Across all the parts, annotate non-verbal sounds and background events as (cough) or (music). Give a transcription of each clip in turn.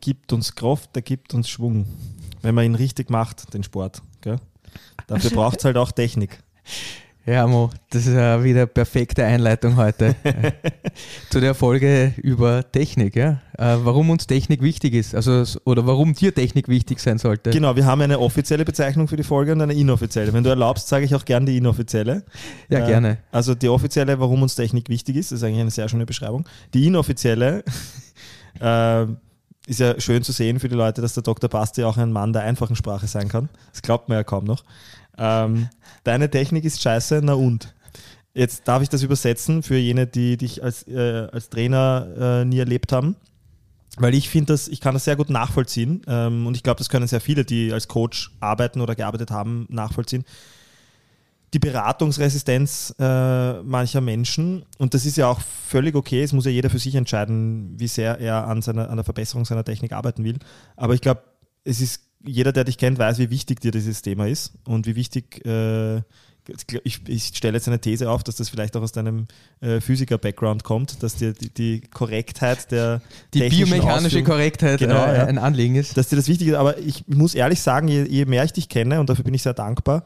Gibt uns Kraft, der gibt uns Schwung. Wenn man ihn richtig macht, den Sport. Gell? Dafür (laughs) braucht es halt auch Technik. Ja, Mo, das ist ja wieder perfekte Einleitung heute (laughs) zu der Folge über Technik. Ja? Äh, warum uns Technik wichtig ist, also oder warum dir Technik wichtig sein sollte. Genau, wir haben eine offizielle Bezeichnung für die Folge und eine inoffizielle. Wenn du erlaubst, sage ich auch gerne die inoffizielle. Ja, Äh, gerne. Also die offizielle, warum uns Technik wichtig ist, ist eigentlich eine sehr schöne Beschreibung. Die inoffizielle (laughs) äh, ist ja schön zu sehen für die Leute, dass der Dr. Basti auch ein Mann der einfachen Sprache sein kann. Das glaubt man ja kaum noch. Ähm, deine Technik ist scheiße, na und? Jetzt darf ich das übersetzen für jene, die dich als, äh, als Trainer äh, nie erlebt haben. Weil ich finde das, ich kann das sehr gut nachvollziehen ähm, und ich glaube, das können sehr viele, die als Coach arbeiten oder gearbeitet haben, nachvollziehen die Beratungsresistenz äh, mancher Menschen. Und das ist ja auch völlig okay. Es muss ja jeder für sich entscheiden, wie sehr er an, seiner, an der Verbesserung seiner Technik arbeiten will. Aber ich glaube, es ist jeder, der dich kennt, weiß, wie wichtig dir dieses Thema ist und wie wichtig. Äh, ich, ich stelle jetzt eine These auf, dass das vielleicht auch aus deinem äh, Physiker-Background kommt, dass dir die, die Korrektheit der Die biomechanische Ausführung- Korrektheit Genau, äh, ja. ein Anliegen ist. dass dir das wichtig ist. Aber ich muss ehrlich sagen, je, je mehr ich dich kenne, und dafür bin ich sehr dankbar,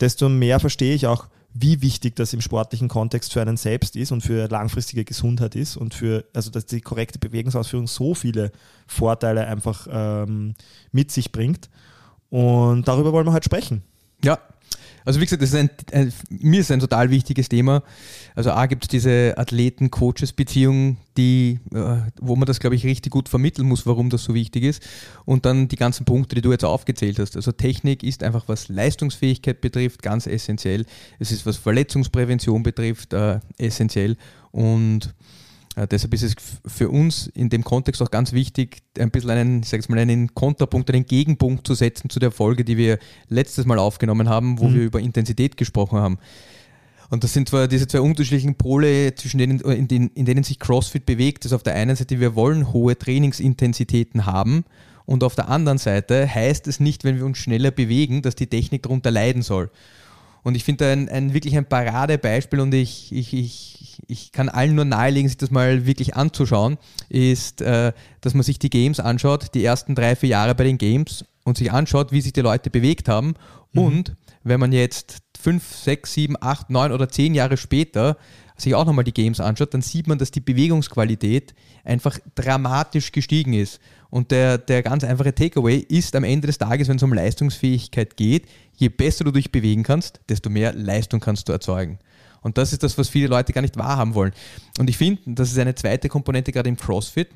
desto mehr verstehe ich auch, wie wichtig das im sportlichen Kontext für einen selbst ist und für langfristige Gesundheit ist und für, also dass die korrekte Bewegungsausführung so viele Vorteile einfach ähm, mit sich bringt. Und darüber wollen wir heute sprechen. Ja, also wie gesagt, das ist ein, ein, mir ist ein total wichtiges Thema. Also A gibt es diese Athleten-Coaches-Beziehung, die, äh, wo man das, glaube ich, richtig gut vermitteln muss, warum das so wichtig ist. Und dann die ganzen Punkte, die du jetzt aufgezählt hast. Also Technik ist einfach, was Leistungsfähigkeit betrifft, ganz essentiell. Es ist, was Verletzungsprävention betrifft, äh, essentiell. Und deshalb ist es für uns in dem Kontext auch ganz wichtig, ein bisschen einen, sag ich mal, einen Kontrapunkt, einen Gegenpunkt zu setzen zu der Folge, die wir letztes Mal aufgenommen haben, wo Mhm. wir über Intensität gesprochen haben. Und das sind zwar diese zwei unterschiedlichen Pole, zwischen denen, in, denen, in denen sich CrossFit bewegt. Das ist auf der einen Seite, wir wollen hohe Trainingsintensitäten haben und auf der anderen Seite heißt es nicht, wenn wir uns schneller bewegen, dass die Technik darunter leiden soll. Und ich finde da ein, ein wirklich ein Paradebeispiel und ich, ich, ich, ich kann allen nur nahelegen, sich das mal wirklich anzuschauen, ist, äh, dass man sich die Games anschaut, die ersten drei, vier Jahre bei den Games und sich anschaut, wie sich die Leute bewegt haben. Und wenn man jetzt fünf, sechs, sieben, acht, neun oder zehn Jahre später sich auch nochmal die Games anschaut, dann sieht man, dass die Bewegungsqualität einfach dramatisch gestiegen ist. Und der, der ganz einfache Takeaway ist am Ende des Tages, wenn es um Leistungsfähigkeit geht, je besser du dich bewegen kannst, desto mehr Leistung kannst du erzeugen. Und das ist das, was viele Leute gar nicht wahrhaben wollen. Und ich finde, das ist eine zweite Komponente gerade im CrossFit.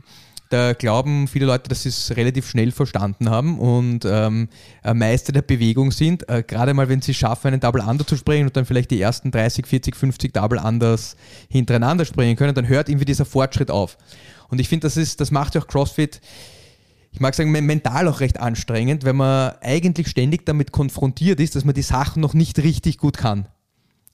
Da glauben viele Leute, dass sie es relativ schnell verstanden haben und ähm, äh, Meister der Bewegung sind. Äh, gerade mal, wenn sie es schaffen, einen Double Under zu springen und dann vielleicht die ersten 30, 40, 50 Double Unders hintereinander springen können, dann hört irgendwie dieser Fortschritt auf. Und ich finde, das, ist, das macht ja auch CrossFit ich mag sagen, men- mental auch recht anstrengend, wenn man eigentlich ständig damit konfrontiert ist, dass man die Sachen noch nicht richtig gut kann.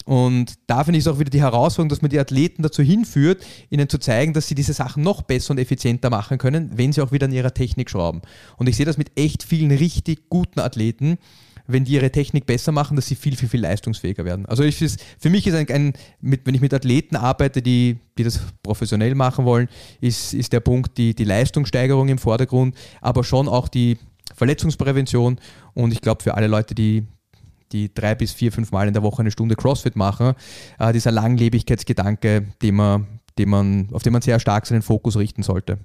Und da finde ich es auch wieder die Herausforderung, dass man die Athleten dazu hinführt, ihnen zu zeigen, dass sie diese Sachen noch besser und effizienter machen können, wenn sie auch wieder an ihrer Technik schrauben. Und ich sehe das mit echt vielen richtig guten Athleten, wenn die ihre Technik besser machen, dass sie viel, viel, viel leistungsfähiger werden. Also ich, für mich ist ein, ein mit, wenn ich mit Athleten arbeite, die, die das professionell machen wollen, ist, ist der Punkt die, die Leistungssteigerung im Vordergrund, aber schon auch die Verletzungsprävention. Und ich glaube, für alle Leute, die, die drei bis vier, fünf Mal in der Woche eine Stunde CrossFit machen, äh, dieser Langlebigkeitsgedanke, den man, den man, auf den man sehr stark seinen Fokus richten sollte.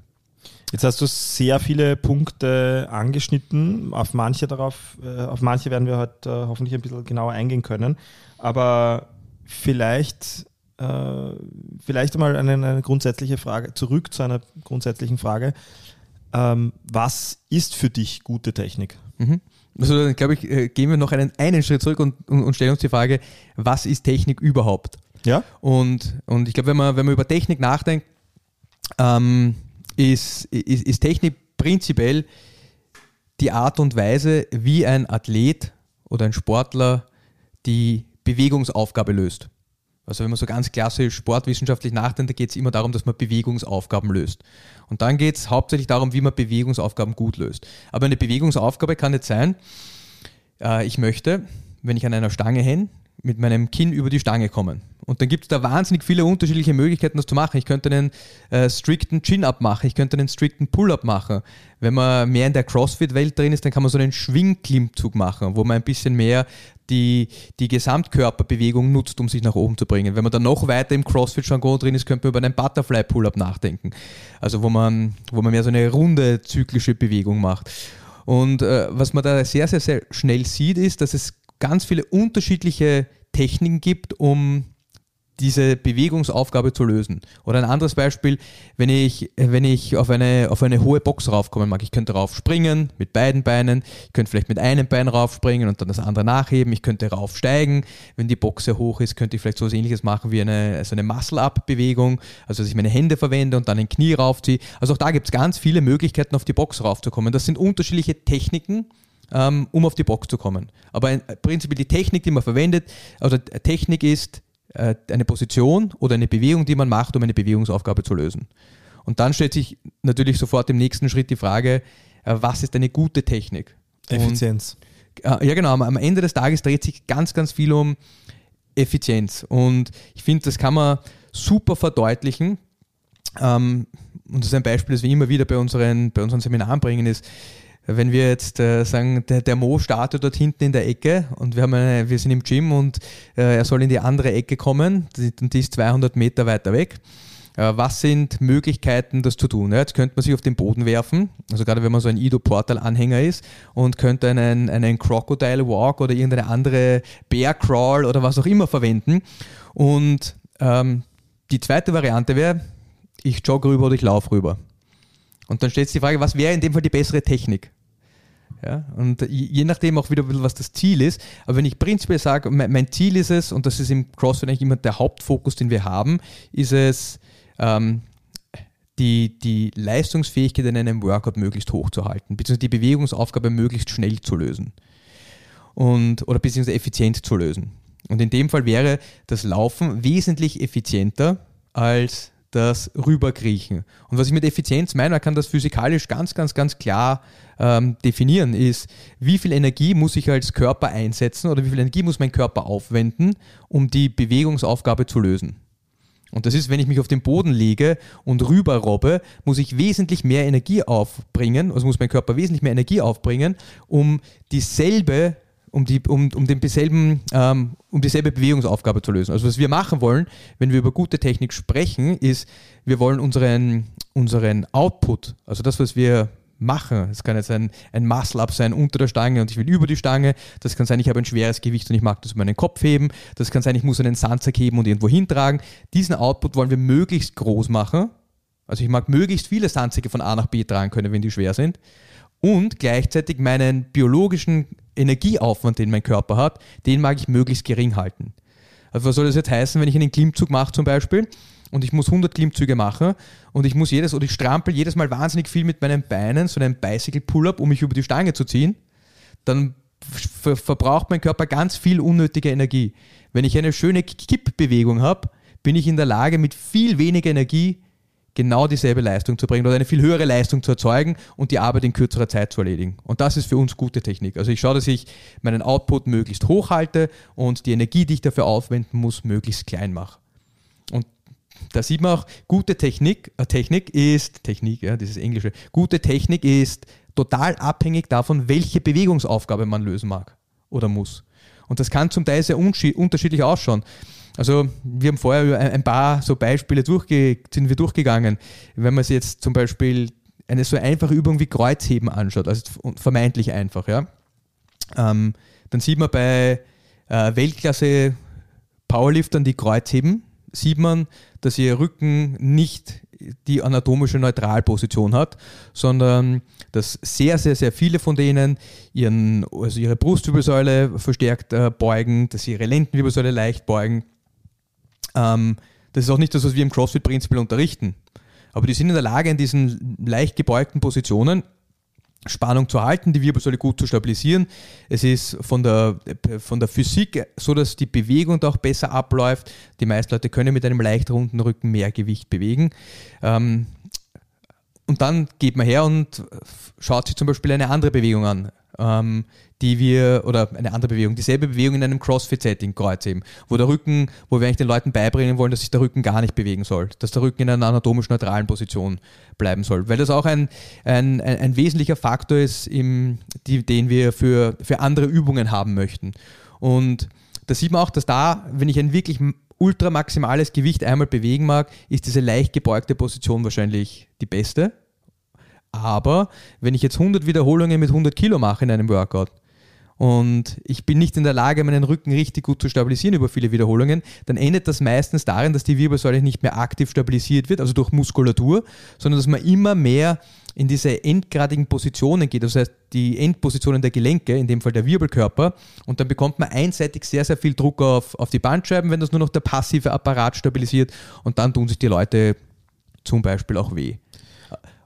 Jetzt hast du sehr viele Punkte angeschnitten. Auf manche darauf, äh, auf manche werden wir heute äh, hoffentlich ein bisschen genauer eingehen können. Aber vielleicht, äh, vielleicht einmal eine, eine grundsätzliche Frage, zurück zu einer grundsätzlichen Frage. Ähm, was ist für dich gute Technik? Mhm. Also dann glaube ich, äh, gehen wir noch einen, einen Schritt zurück und, und, und stellen uns die Frage, was ist Technik überhaupt? Ja? Und, und ich glaube, wenn man, wenn man über Technik nachdenkt, ähm, ist, ist, ist Technik prinzipiell die Art und Weise, wie ein Athlet oder ein Sportler die Bewegungsaufgabe löst. Also wenn man so ganz klassisch sportwissenschaftlich nachdenkt, da geht es immer darum, dass man Bewegungsaufgaben löst. Und dann geht es hauptsächlich darum, wie man Bewegungsaufgaben gut löst. Aber eine Bewegungsaufgabe kann jetzt sein, äh, ich möchte, wenn ich an einer Stange hänge, mit meinem Kinn über die Stange kommen. Und dann gibt es da wahnsinnig viele unterschiedliche Möglichkeiten, das zu machen. Ich könnte einen äh, strikten Chin-Up machen, ich könnte einen strikten Pull-Up machen. Wenn man mehr in der CrossFit-Welt drin ist, dann kann man so einen Schwingklimmzug machen, wo man ein bisschen mehr die, die Gesamtkörperbewegung nutzt, um sich nach oben zu bringen. Wenn man dann noch weiter im CrossFit-Jargon drin ist, könnte man über einen Butterfly-Pull-Up nachdenken. Also wo man, wo man mehr so eine runde zyklische Bewegung macht. Und äh, was man da sehr, sehr, sehr schnell sieht, ist, dass es ganz viele unterschiedliche Techniken gibt, um diese Bewegungsaufgabe zu lösen. Oder ein anderes Beispiel, wenn ich, wenn ich auf, eine, auf eine hohe Box raufkommen mag, ich könnte rauf springen mit beiden Beinen, ich könnte vielleicht mit einem Bein raufspringen und dann das andere nachheben, ich könnte raufsteigen, wenn die Box sehr hoch ist, könnte ich vielleicht so etwas ähnliches machen wie eine, also eine Muscle-Up-Bewegung, also dass ich meine Hände verwende und dann ein Knie raufziehe. Also auch da gibt es ganz viele Möglichkeiten, auf die Box raufzukommen. Das sind unterschiedliche Techniken, ähm, um auf die Box zu kommen. Aber prinzipiell die Technik, die man verwendet, also Technik ist, eine Position oder eine Bewegung, die man macht, um eine Bewegungsaufgabe zu lösen. Und dann stellt sich natürlich sofort im nächsten Schritt die Frage, äh, was ist eine gute Technik? Effizienz. Und, äh, ja, genau. Am Ende des Tages dreht sich ganz, ganz viel um Effizienz. Und ich finde, das kann man super verdeutlichen. Ähm, und das ist ein Beispiel, das wir immer wieder bei unseren, bei unseren Seminaren bringen, ist, wenn wir jetzt äh, sagen, der, der Mo startet dort hinten in der Ecke und wir, haben eine, wir sind im Gym und äh, er soll in die andere Ecke kommen, die, die ist 200 Meter weiter weg. Äh, was sind Möglichkeiten, das zu tun? Jetzt könnte man sich auf den Boden werfen, also gerade wenn man so ein Ido-Portal-Anhänger ist und könnte einen, einen Crocodile Walk oder irgendeine andere Bear Crawl oder was auch immer verwenden. Und ähm, die zweite Variante wäre, ich jogge rüber oder ich laufe rüber. Und dann stellt sich die Frage, was wäre in dem Fall die bessere Technik? Ja, und je nachdem auch wieder, was das Ziel ist. Aber wenn ich prinzipiell sage, mein Ziel ist es, und das ist im CrossFit eigentlich immer der Hauptfokus, den wir haben, ist es, ähm, die, die Leistungsfähigkeit in einem Workout möglichst hoch zu halten, beziehungsweise die Bewegungsaufgabe möglichst schnell zu lösen. Und, oder beziehungsweise effizient zu lösen. Und in dem Fall wäre das Laufen wesentlich effizienter als das Rüberkriechen. Und was ich mit Effizienz meine, man kann das physikalisch ganz, ganz, ganz klar ähm, definieren, ist, wie viel Energie muss ich als Körper einsetzen oder wie viel Energie muss mein Körper aufwenden, um die Bewegungsaufgabe zu lösen. Und das ist, wenn ich mich auf den Boden lege und rüber robbe, muss ich wesentlich mehr Energie aufbringen, also muss mein Körper wesentlich mehr Energie aufbringen, um dieselbe um, die, um, um, den ähm, um dieselbe Bewegungsaufgabe zu lösen. Also was wir machen wollen, wenn wir über gute Technik sprechen, ist, wir wollen unseren, unseren Output, also das, was wir machen, es kann jetzt ein, ein Muscle-Up sein unter der Stange und ich will über die Stange, das kann sein, ich habe ein schweres Gewicht und ich mag das über meinen Kopf heben, das kann sein, ich muss einen Sandsack heben und irgendwo hintragen. Diesen Output wollen wir möglichst groß machen, also ich mag möglichst viele Sandsäcke von A nach B tragen können, wenn die schwer sind und gleichzeitig meinen biologischen Energieaufwand, den mein Körper hat, den mag ich möglichst gering halten. Also was soll das jetzt heißen, wenn ich einen Klimmzug mache zum Beispiel und ich muss 100 Klimmzüge machen und ich muss jedes oder ich strampel jedes Mal wahnsinnig viel mit meinen Beinen, so einen Bicycle Pull-up, um mich über die Stange zu ziehen, dann ver verbraucht mein Körper ganz viel unnötige Energie. Wenn ich eine schöne Kippbewegung habe, bin ich in der Lage, mit viel weniger Energie genau dieselbe Leistung zu bringen oder eine viel höhere Leistung zu erzeugen und die Arbeit in kürzerer Zeit zu erledigen. Und das ist für uns gute Technik. Also ich schaue, dass ich meinen Output möglichst hoch halte und die Energie, die ich dafür aufwenden muss, möglichst klein mache. Und da sieht man auch, gute Technik, äh, Technik ist, Technik, ja, dieses Englische, gute Technik ist total abhängig davon, welche Bewegungsaufgabe man lösen mag oder muss. Und das kann zum Teil sehr unterschiedlich ausschauen. Also wir haben vorher ein paar so Beispiele durchge sind wir durchgegangen. Wenn man sich jetzt zum Beispiel eine so einfache Übung wie Kreuzheben anschaut, also vermeintlich einfach, ja, ähm, dann sieht man bei äh, Weltklasse Powerliftern, die Kreuzheben, sieht man, dass ihr Rücken nicht die anatomische Neutralposition hat, sondern dass sehr, sehr, sehr viele von denen ihren, also ihre Brustwirbelsäule verstärkt äh, beugen, dass sie ihre Lendenwirbelsäule leicht beugen ähm, das ist auch nicht das, was wir im CrossFit prinzipiell unterrichten. Aber die sind in der Lage, in diesen leicht gebeugten Positionen Spannung zu halten, die Wirbelsäule gut zu stabilisieren. Es ist von der, von der Physik so, dass die Bewegung da auch besser abläuft. Die meisten Leute können mit einem leicht runden Rücken mehr Gewicht bewegen. Ähm, und dann geht man her und schaut sich zum Beispiel eine andere Bewegung an, ähm, die wir, oder eine andere Bewegung, dieselbe Bewegung in einem CrossFit-Setting, Kreuzheben, wo der Rücken, wo wir eigentlich den Leuten beibringen wollen, dass sich der Rücken gar nicht bewegen soll, dass der Rücken in einer anatomisch neutralen Position bleiben soll, weil das auch ein, ein, ein, ein wesentlicher Faktor ist, im, die, den wir für, für andere Übungen haben möchten. Und da sieht man auch, dass da, wenn ich ein wirklich ultramaximales Gewicht einmal bewegen mag, ist diese leicht gebeugte Position wahrscheinlich die beste. Aber wenn ich jetzt 100 Wiederholungen mit 100 Kilo mache in einem Workout und ich bin nicht in der Lage, meinen Rücken richtig gut zu stabilisieren über viele Wiederholungen, dann endet das meistens darin, dass die Wirbelsäule nicht mehr aktiv stabilisiert wird, also durch Muskulatur, sondern dass man immer mehr in diese endgradigen Positionen geht, das heißt die Endpositionen der Gelenke, in dem Fall der Wirbelkörper, und dann bekommt man einseitig sehr, sehr viel Druck auf, auf die Bandscheiben, wenn das nur noch der passive Apparat stabilisiert, und dann tun sich die Leute zum Beispiel auch weh.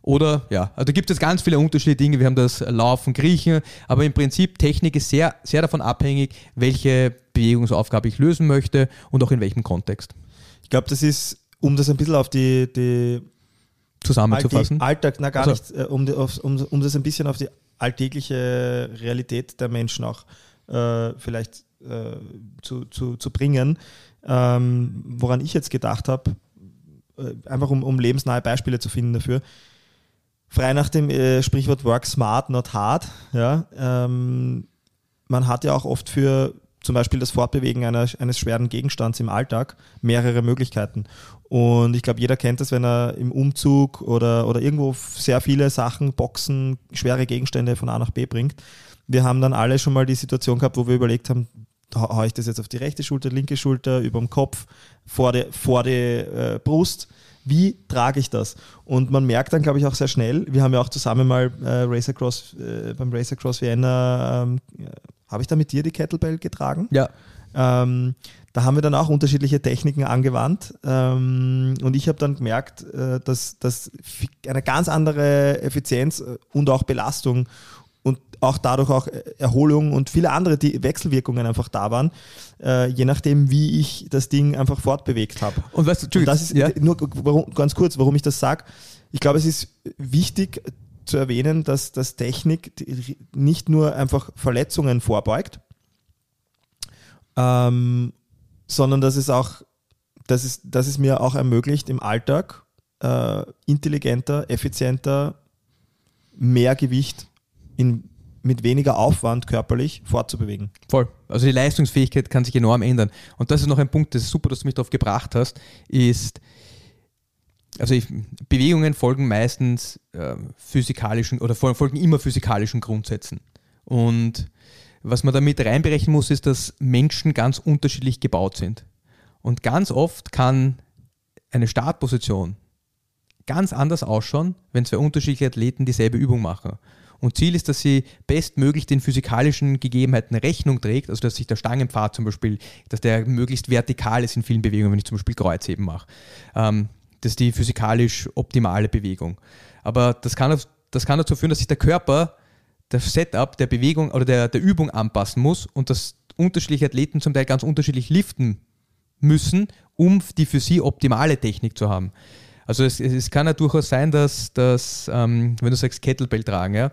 Oder ja, also da gibt es ganz viele unterschiedliche Dinge. Wir haben das Laufen, Griechen, aber im Prinzip Technik ist sehr, sehr davon abhängig, welche Bewegungsaufgabe ich lösen möchte und auch in welchem Kontext. Ich glaube, das ist, um das ein bisschen auf die, die zusammenzufassen? Alltag, na gar also. nicht, äh, um, um, um das ein bisschen auf die alltägliche Realität der Menschen auch äh, vielleicht äh, zu, zu, zu bringen. Ähm, woran ich jetzt gedacht habe, äh, einfach um, um lebensnahe Beispiele zu finden dafür. Frei nach dem äh, Sprichwort Work smart, not hard. Ja, ähm, man hat ja auch oft für zum Beispiel das Fortbewegen einer, eines schweren Gegenstands im Alltag mehrere Möglichkeiten. Und ich glaube, jeder kennt das, wenn er im Umzug oder, oder irgendwo sehr viele Sachen, Boxen, schwere Gegenstände von A nach B bringt. Wir haben dann alle schon mal die Situation gehabt, wo wir überlegt haben, haue ich das jetzt auf die rechte Schulter, linke Schulter, über dem Kopf, vor die, vor die äh, Brust. Wie trage ich das? Und man merkt dann, glaube ich, auch sehr schnell, wir haben ja auch zusammen mal äh, Racer Cross, äh, beim Racer Cross Vienna ähm, habe ich da mit dir die Kettlebell getragen? Ja. Ähm, da haben wir dann auch unterschiedliche Techniken angewandt ähm, und ich habe dann gemerkt, äh, dass, dass eine ganz andere Effizienz äh, und auch Belastung auch dadurch auch Erholung und viele andere die Wechselwirkungen einfach da waren, äh, je nachdem, wie ich das Ding einfach fortbewegt habe. Und weißt du, und das ist ja? nur warum, ganz kurz, warum ich das sage. Ich glaube, es ist wichtig, zu erwähnen, dass, dass Technik nicht nur einfach Verletzungen vorbeugt, ähm, sondern dass es auch, dass es, dass es mir auch ermöglicht, im Alltag äh, intelligenter, effizienter, mehr Gewicht in, mit weniger Aufwand körperlich fortzubewegen. Voll. Also die Leistungsfähigkeit kann sich enorm ändern. Und das ist noch ein Punkt, das ist super, dass du mich darauf gebracht hast, ist, also ich, Bewegungen folgen meistens äh, physikalischen oder folgen immer physikalischen Grundsätzen. Und was man damit reinberechnen muss, ist, dass Menschen ganz unterschiedlich gebaut sind. Und ganz oft kann eine Startposition ganz anders ausschauen, wenn zwei unterschiedliche Athleten dieselbe Übung machen. Und Ziel ist, dass sie bestmöglich den physikalischen Gegebenheiten Rechnung trägt, also dass sich der Stangenpfad zum Beispiel, dass der möglichst vertikal ist in vielen Bewegungen, wenn ich zum Beispiel Kreuzheben mache. Ähm, das ist die physikalisch optimale Bewegung. Aber das kann, das kann dazu führen, dass sich der Körper das Setup der Bewegung oder der, der Übung anpassen muss und dass unterschiedliche Athleten zum Teil ganz unterschiedlich liften müssen, um die für sie optimale Technik zu haben. Also es, es kann ja durchaus sein, dass, dass ähm, wenn du sagst Kettlebell tragen, ja,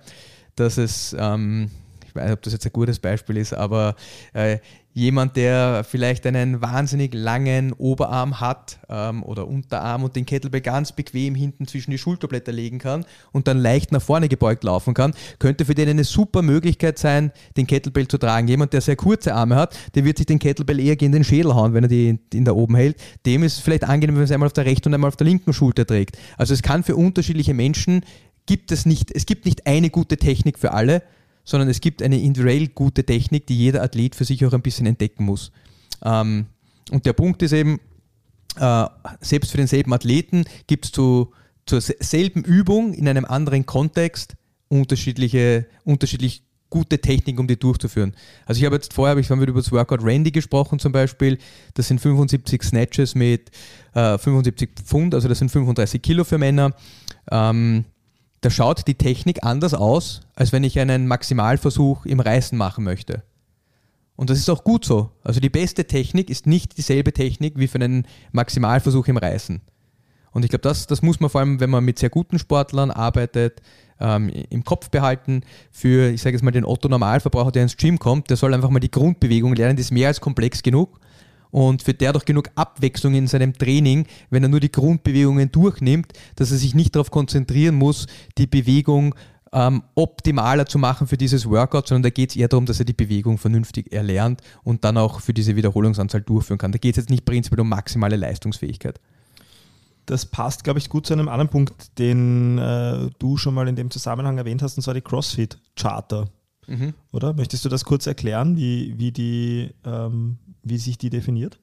dass es, ähm, ich weiß nicht, ob das jetzt ein gutes Beispiel ist, aber äh, jemand, der vielleicht einen wahnsinnig langen Oberarm hat ähm, oder Unterarm und den Kettlebell ganz bequem hinten zwischen die Schulterblätter legen kann und dann leicht nach vorne gebeugt laufen kann, könnte für den eine super Möglichkeit sein, den Kettlebell zu tragen. Jemand, der sehr kurze Arme hat, der wird sich den Kettlebell eher gegen den Schädel hauen, wenn er die in da oben hält. Dem ist es vielleicht angenehm, wenn er es einmal auf der rechten und einmal auf der linken Schulter trägt. Also es kann für unterschiedliche Menschen gibt es nicht, es gibt nicht eine gute Technik für alle, sondern es gibt eine individuell gute Technik, die jeder Athlet für sich auch ein bisschen entdecken muss. Ähm, und der Punkt ist eben, äh, selbst für denselben Athleten gibt es zu, zur selben Übung in einem anderen Kontext unterschiedliche, unterschiedlich gute Technik, um die durchzuführen. Also ich habe jetzt vorher, ich haben wir über das Workout Randy gesprochen zum Beispiel, das sind 75 Snatches mit äh, 75 Pfund, also das sind 35 Kilo für Männer. Ähm, da schaut die Technik anders aus, als wenn ich einen Maximalversuch im Reißen machen möchte. Und das ist auch gut so. Also die beste Technik ist nicht dieselbe Technik wie für einen Maximalversuch im Reißen. Und ich glaube, das, das muss man vor allem, wenn man mit sehr guten Sportlern arbeitet, ähm, im Kopf behalten. Für, ich sage jetzt mal, den Otto-Normalverbraucher, der ins Gym kommt, der soll einfach mal die Grundbewegung lernen, die ist mehr als komplex genug. Und für der doch genug Abwechslung in seinem Training, wenn er nur die Grundbewegungen durchnimmt, dass er sich nicht darauf konzentrieren muss, die Bewegung ähm, optimaler zu machen für dieses Workout, sondern da geht es eher darum, dass er die Bewegung vernünftig erlernt und dann auch für diese Wiederholungsanzahl durchführen kann. Da geht es jetzt nicht prinzipiell um maximale Leistungsfähigkeit. Das passt, glaube ich, gut zu einem anderen Punkt, den äh, du schon mal in dem Zusammenhang erwähnt hast, und zwar die CrossFit Charter. Mhm. Oder? Möchtest du das kurz erklären, wie, wie, die, ähm, wie sich die definiert?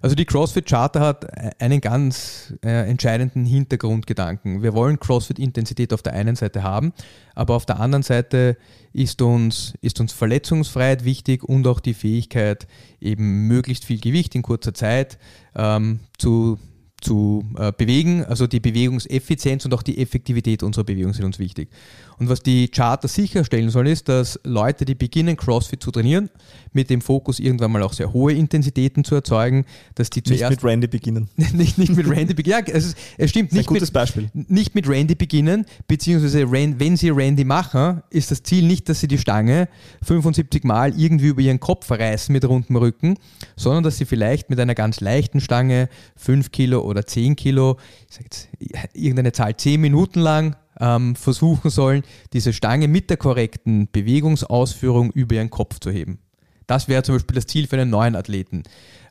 Also die CrossFit Charter hat einen ganz äh, entscheidenden Hintergrundgedanken. Wir wollen CrossFit-Intensität auf der einen Seite haben, aber auf der anderen Seite ist uns, ist uns Verletzungsfreiheit wichtig und auch die Fähigkeit, eben möglichst viel Gewicht in kurzer Zeit ähm, zu zu äh, bewegen. Also die Bewegungseffizienz und auch die Effektivität unserer Bewegung sind uns wichtig. Und was die Charter sicherstellen soll, ist, dass Leute, die beginnen, CrossFit zu trainieren, mit dem Fokus irgendwann mal auch sehr hohe Intensitäten zu erzeugen, dass die zuerst... Nicht mit Randy beginnen. (laughs) nicht, nicht mit Randy beginnen. Ja, es, ist, es stimmt. Nicht ein gutes mit, Beispiel. Nicht mit Randy beginnen, beziehungsweise wenn sie Randy machen, ist das Ziel nicht, dass sie die Stange 75 Mal irgendwie über ihren Kopf reißen mit rundem Rücken, sondern dass sie vielleicht mit einer ganz leichten Stange 5 Kilo oder 10 Kilo, ich sage jetzt irgendeine Zahl, 10 Minuten lang ähm, versuchen sollen, diese Stange mit der korrekten Bewegungsausführung über ihren Kopf zu heben. Das wäre zum Beispiel das Ziel für einen neuen Athleten.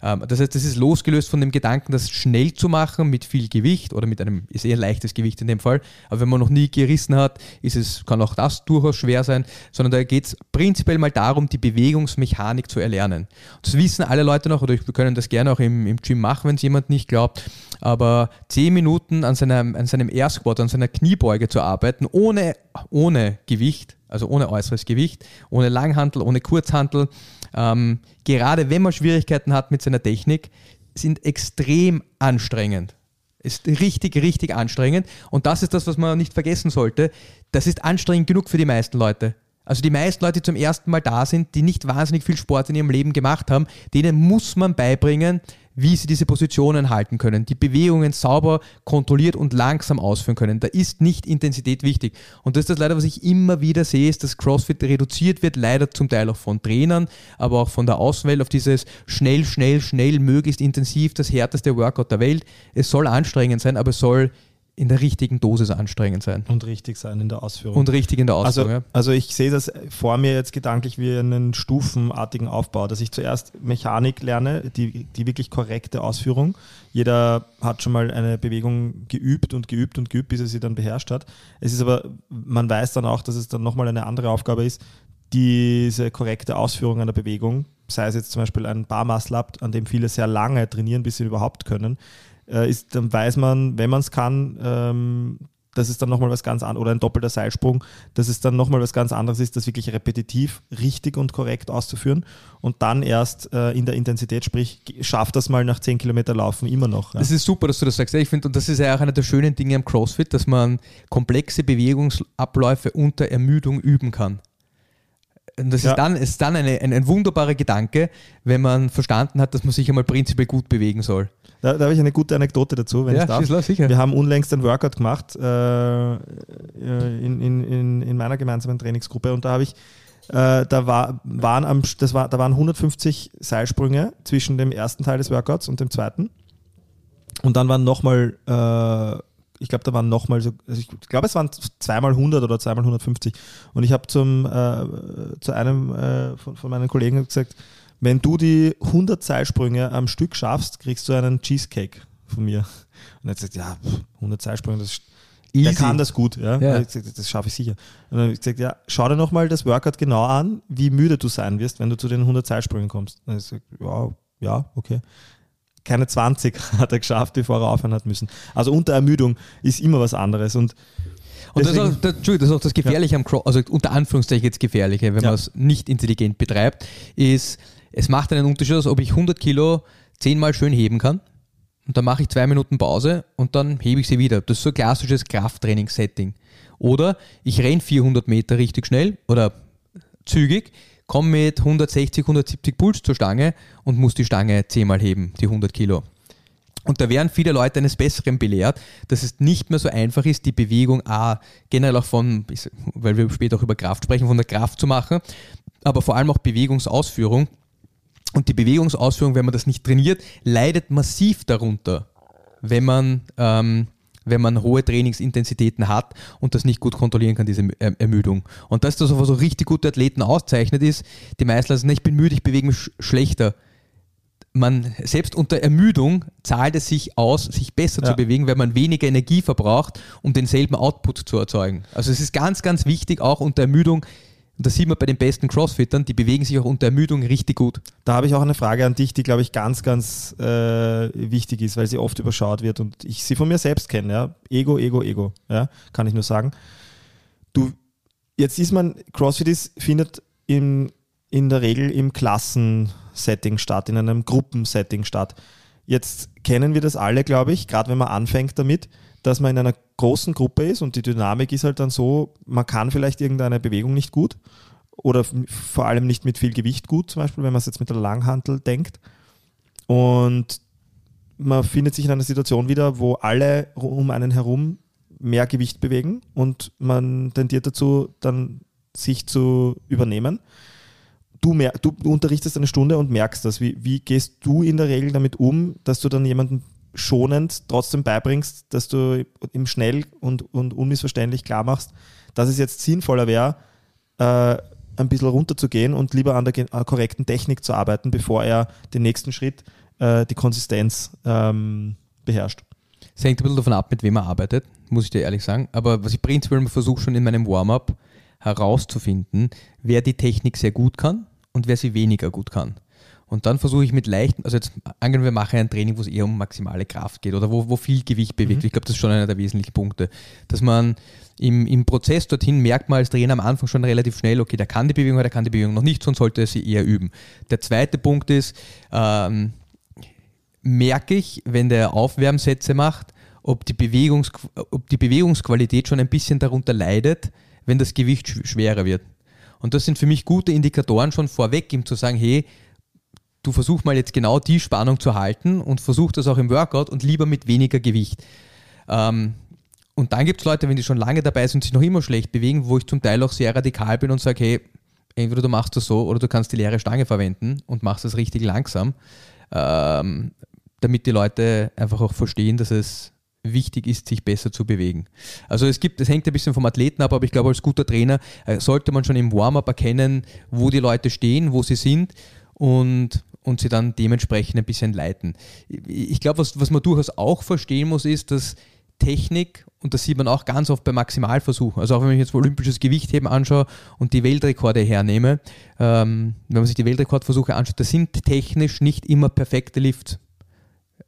Ähm, das heißt, das ist losgelöst von dem Gedanken, das schnell zu machen mit viel Gewicht oder mit einem, ist eher leichtes Gewicht in dem Fall. Aber wenn man noch nie gerissen hat, ist es, kann auch das durchaus schwer sein, sondern da geht es prinzipiell mal darum, die Bewegungsmechanik zu erlernen. Das wissen alle Leute noch, oder wir können das gerne auch im, im Gym machen, wenn es jemand nicht glaubt. Aber zehn Minuten an seinem, an seinem Air Squat, an seiner Kniebeuge zu arbeiten, ohne, ohne Gewicht, also ohne äußeres Gewicht, ohne Langhantel, ohne Kurzhantel, ähm, gerade wenn man Schwierigkeiten hat mit seiner Technik, sind extrem anstrengend. Ist richtig, richtig anstrengend. Und das ist das, was man nicht vergessen sollte. Das ist anstrengend genug für die meisten Leute. Also die meisten Leute, die zum ersten Mal da sind, die nicht wahnsinnig viel Sport in ihrem Leben gemacht haben, denen muss man beibringen, wie sie diese Positionen halten können, die Bewegungen sauber, kontrolliert und langsam ausführen können. Da ist nicht Intensität wichtig. Und das ist das leider, was ich immer wieder sehe, ist, dass CrossFit reduziert wird, leider zum Teil auch von Trainern, aber auch von der Außenwelt auf dieses schnell, schnell, schnell, möglichst intensiv, das härteste Workout der Welt. Es soll anstrengend sein, aber es soll in der richtigen Dosis anstrengend sein. Und richtig sein in der Ausführung. Und richtig in der Ausführung, also, ja. Also ich sehe das vor mir jetzt gedanklich wie einen stufenartigen Aufbau, dass ich zuerst Mechanik lerne, die, die wirklich korrekte Ausführung. Jeder hat schon mal eine Bewegung geübt und geübt und geübt, bis er sie dann beherrscht hat. Es ist aber, man weiß dann auch, dass es dann nochmal eine andere Aufgabe ist, diese korrekte Ausführung einer Bewegung, sei es jetzt zum Beispiel ein Bar Muscle Up, an dem viele sehr lange trainieren, bis sie überhaupt können, äh, ist, dann weiß man, wenn man es kann, ähm, das ist dann nochmal was ganz anderes, oder ein doppelter Seilsprung, dass es dann nochmal was ganz anderes ist, das wirklich repetitiv, richtig und korrekt auszuführen und dann erst äh, in der Intensität, sprich, schafft das mal nach 10 Kilometer Laufen immer noch. Ja. Das ist super, dass du das sagst. Ich finde, und das ist ja auch einer der schönen Dinge am CrossFit, dass man komplexe Bewegungsabläufe unter Ermüdung üben kann. Und das ja. ist dann, ist dann eine, ein, ein wunderbarer Gedanke, wenn man verstanden hat, dass man sich einmal prinzipiell gut bewegen soll. Da, da habe ich eine gute Anekdote dazu, wenn ja, ich darf. Los, sicher. Wir haben unlängst ein Workout gemacht äh, äh, in, in, in meiner gemeinsamen Trainingsgruppe und da habe ich äh, da, war, waren am, das war, da waren 150 Seilsprünge zwischen dem ersten Teil des Workouts und dem zweiten. Und dann waren nochmal, äh, ich glaube, da waren nochmal so, also ich glaube, es waren zweimal 100 oder zweimal 150. Und ich habe zum äh, zu einem äh, von, von meinen Kollegen gesagt, wenn du die 100 Seilsprünge am Stück schaffst, kriegst du einen Cheesecake von mir. Und er hat gesagt, ja, 100 Seilsprünge, das Easy. Der kann das gut, ja. ja. Gesagt, das schaffe ich sicher. Und dann habe ich gesagt, ja, schau dir nochmal das Workout genau an, wie müde du sein wirst, wenn du zu den 100 Seilsprüngen kommst. Und ich gesagt, ja, ja, okay. Keine 20 (laughs) hat er geschafft, bevor er aufhören hat müssen. Also unter Ermüdung ist immer was anderes. Und und das ist, auch, das, das ist auch das Gefährliche ja. am Cross, also unter Anführungszeichen jetzt Gefährliche, wenn ja. man es nicht intelligent betreibt, ist, es macht einen Unterschied aus, ob ich 100 Kilo zehnmal schön heben kann und dann mache ich zwei Minuten Pause und dann hebe ich sie wieder. Das ist so ein klassisches Krafttraining-Setting. Oder ich renne 400 Meter richtig schnell oder zügig, komme mit 160, 170 Puls zur Stange und muss die Stange zehnmal heben, die 100 Kilo. Und da werden viele Leute eines Besseren belehrt, dass es nicht mehr so einfach ist, die Bewegung A, generell auch von, weil wir später auch über Kraft sprechen, von der Kraft zu machen, aber vor allem auch Bewegungsausführung. Und die Bewegungsausführung, wenn man das nicht trainiert, leidet massiv darunter, wenn man, ähm, wenn man hohe Trainingsintensitäten hat und das nicht gut kontrollieren kann, diese Ermüdung. Und dass das, was so richtig gute Athleten auszeichnet, ist, die meisten sagen, ich bin müde, ich bewege mich schlechter man selbst unter Ermüdung zahlt es sich aus, sich besser ja. zu bewegen, weil man weniger Energie verbraucht, um denselben Output zu erzeugen. Also es ist ganz, ganz wichtig, auch unter Ermüdung, und das sieht man bei den besten Crossfittern, die bewegen sich auch unter Ermüdung richtig gut. Da habe ich auch eine Frage an dich, die, glaube ich, ganz, ganz äh, wichtig ist, weil sie oft überschaut wird und ich sie von mir selbst kenne. Ja? Ego, Ego, Ego, ja? kann ich nur sagen. Du, jetzt ist man, CrossFit ist, findet in, in der Regel im Klassen- Setting statt, in einem Gruppensetting statt. Jetzt kennen wir das alle, glaube ich, gerade wenn man anfängt damit, dass man in einer großen Gruppe ist und die Dynamik ist halt dann so, man kann vielleicht irgendeine Bewegung nicht gut oder vor allem nicht mit viel Gewicht gut, zum Beispiel, wenn man es jetzt mit der Langhantel denkt. Und man findet sich in einer Situation wieder, wo alle um einen herum mehr Gewicht bewegen und man tendiert dazu, dann sich zu übernehmen du, mer du unterrichtest eine Stunde und merkst das. Wie, wie gehst du in der Regel damit um, dass du dann jemanden schonend trotzdem beibringst, dass du ihm schnell und, und unmissverständlich klar machst, dass es jetzt sinnvoller wäre, äh, ein bisschen runterzugehen und lieber an der äh, korrekten Technik zu arbeiten, bevor er den nächsten Schritt, äh, die Konsistenz ähm, beherrscht. Es hängt ein bisschen davon ab, mit wem er arbeitet, muss ich dir ehrlich sagen. Aber was ich prinzipiell versuche schon in meinem Warm-up herauszufinden, wer die Technik sehr gut kann und wer sie weniger gut kann. Und dann versuche ich mit leichten, also jetzt angenommen, wir machen ein Training, wo es eher um maximale Kraft geht oder wo, wo viel Gewicht bewegt. Mhm. Ich glaube, das ist schon einer der wesentlichen Punkte. Dass man im, im Prozess dorthin merkt man als Trainer am Anfang schon relativ schnell, okay, der kann die Bewegung, der kann die Bewegung noch nicht, sonst sollte er sie eher üben. Der zweite Punkt ist, ähm, merke ich, wenn der Aufwärmsätze macht, ob die, Bewegungs, ob die Bewegungsqualität schon ein bisschen darunter leidet, wenn das Gewicht schwerer wird. Und das sind für mich gute Indikatoren schon vorweg, ihm zu sagen, hey, du versuch mal jetzt genau die Spannung zu halten und versuch das auch im Workout und lieber mit weniger Gewicht. Ähm, und dann gibt es Leute, wenn die schon lange dabei sind und sich noch immer schlecht bewegen, wo ich zum Teil auch sehr radikal bin und sage, hey, entweder du machst das so oder du kannst die leere Stange verwenden und machst das richtig langsam, ähm, damit die Leute einfach auch verstehen, dass es wichtig ist, sich besser zu bewegen. Also es gibt, es hängt ein bisschen vom Athleten ab, aber ich glaube, als guter Trainer äh, sollte man schon im Warm-up erkennen, wo die Leute stehen, wo sie sind und, und sie dann dementsprechend ein bisschen leiten. Ich glaube, was, was man durchaus auch verstehen muss, ist, dass Technik, und das sieht man auch ganz oft bei Maximalversuchen, also auch wenn ich jetzt olympisches Gewichtheben anschaue und die Weltrekorde hernehme, ähm, wenn man sich die Weltrekordversuche anschaut, das sind technisch nicht immer perfekte Lifts.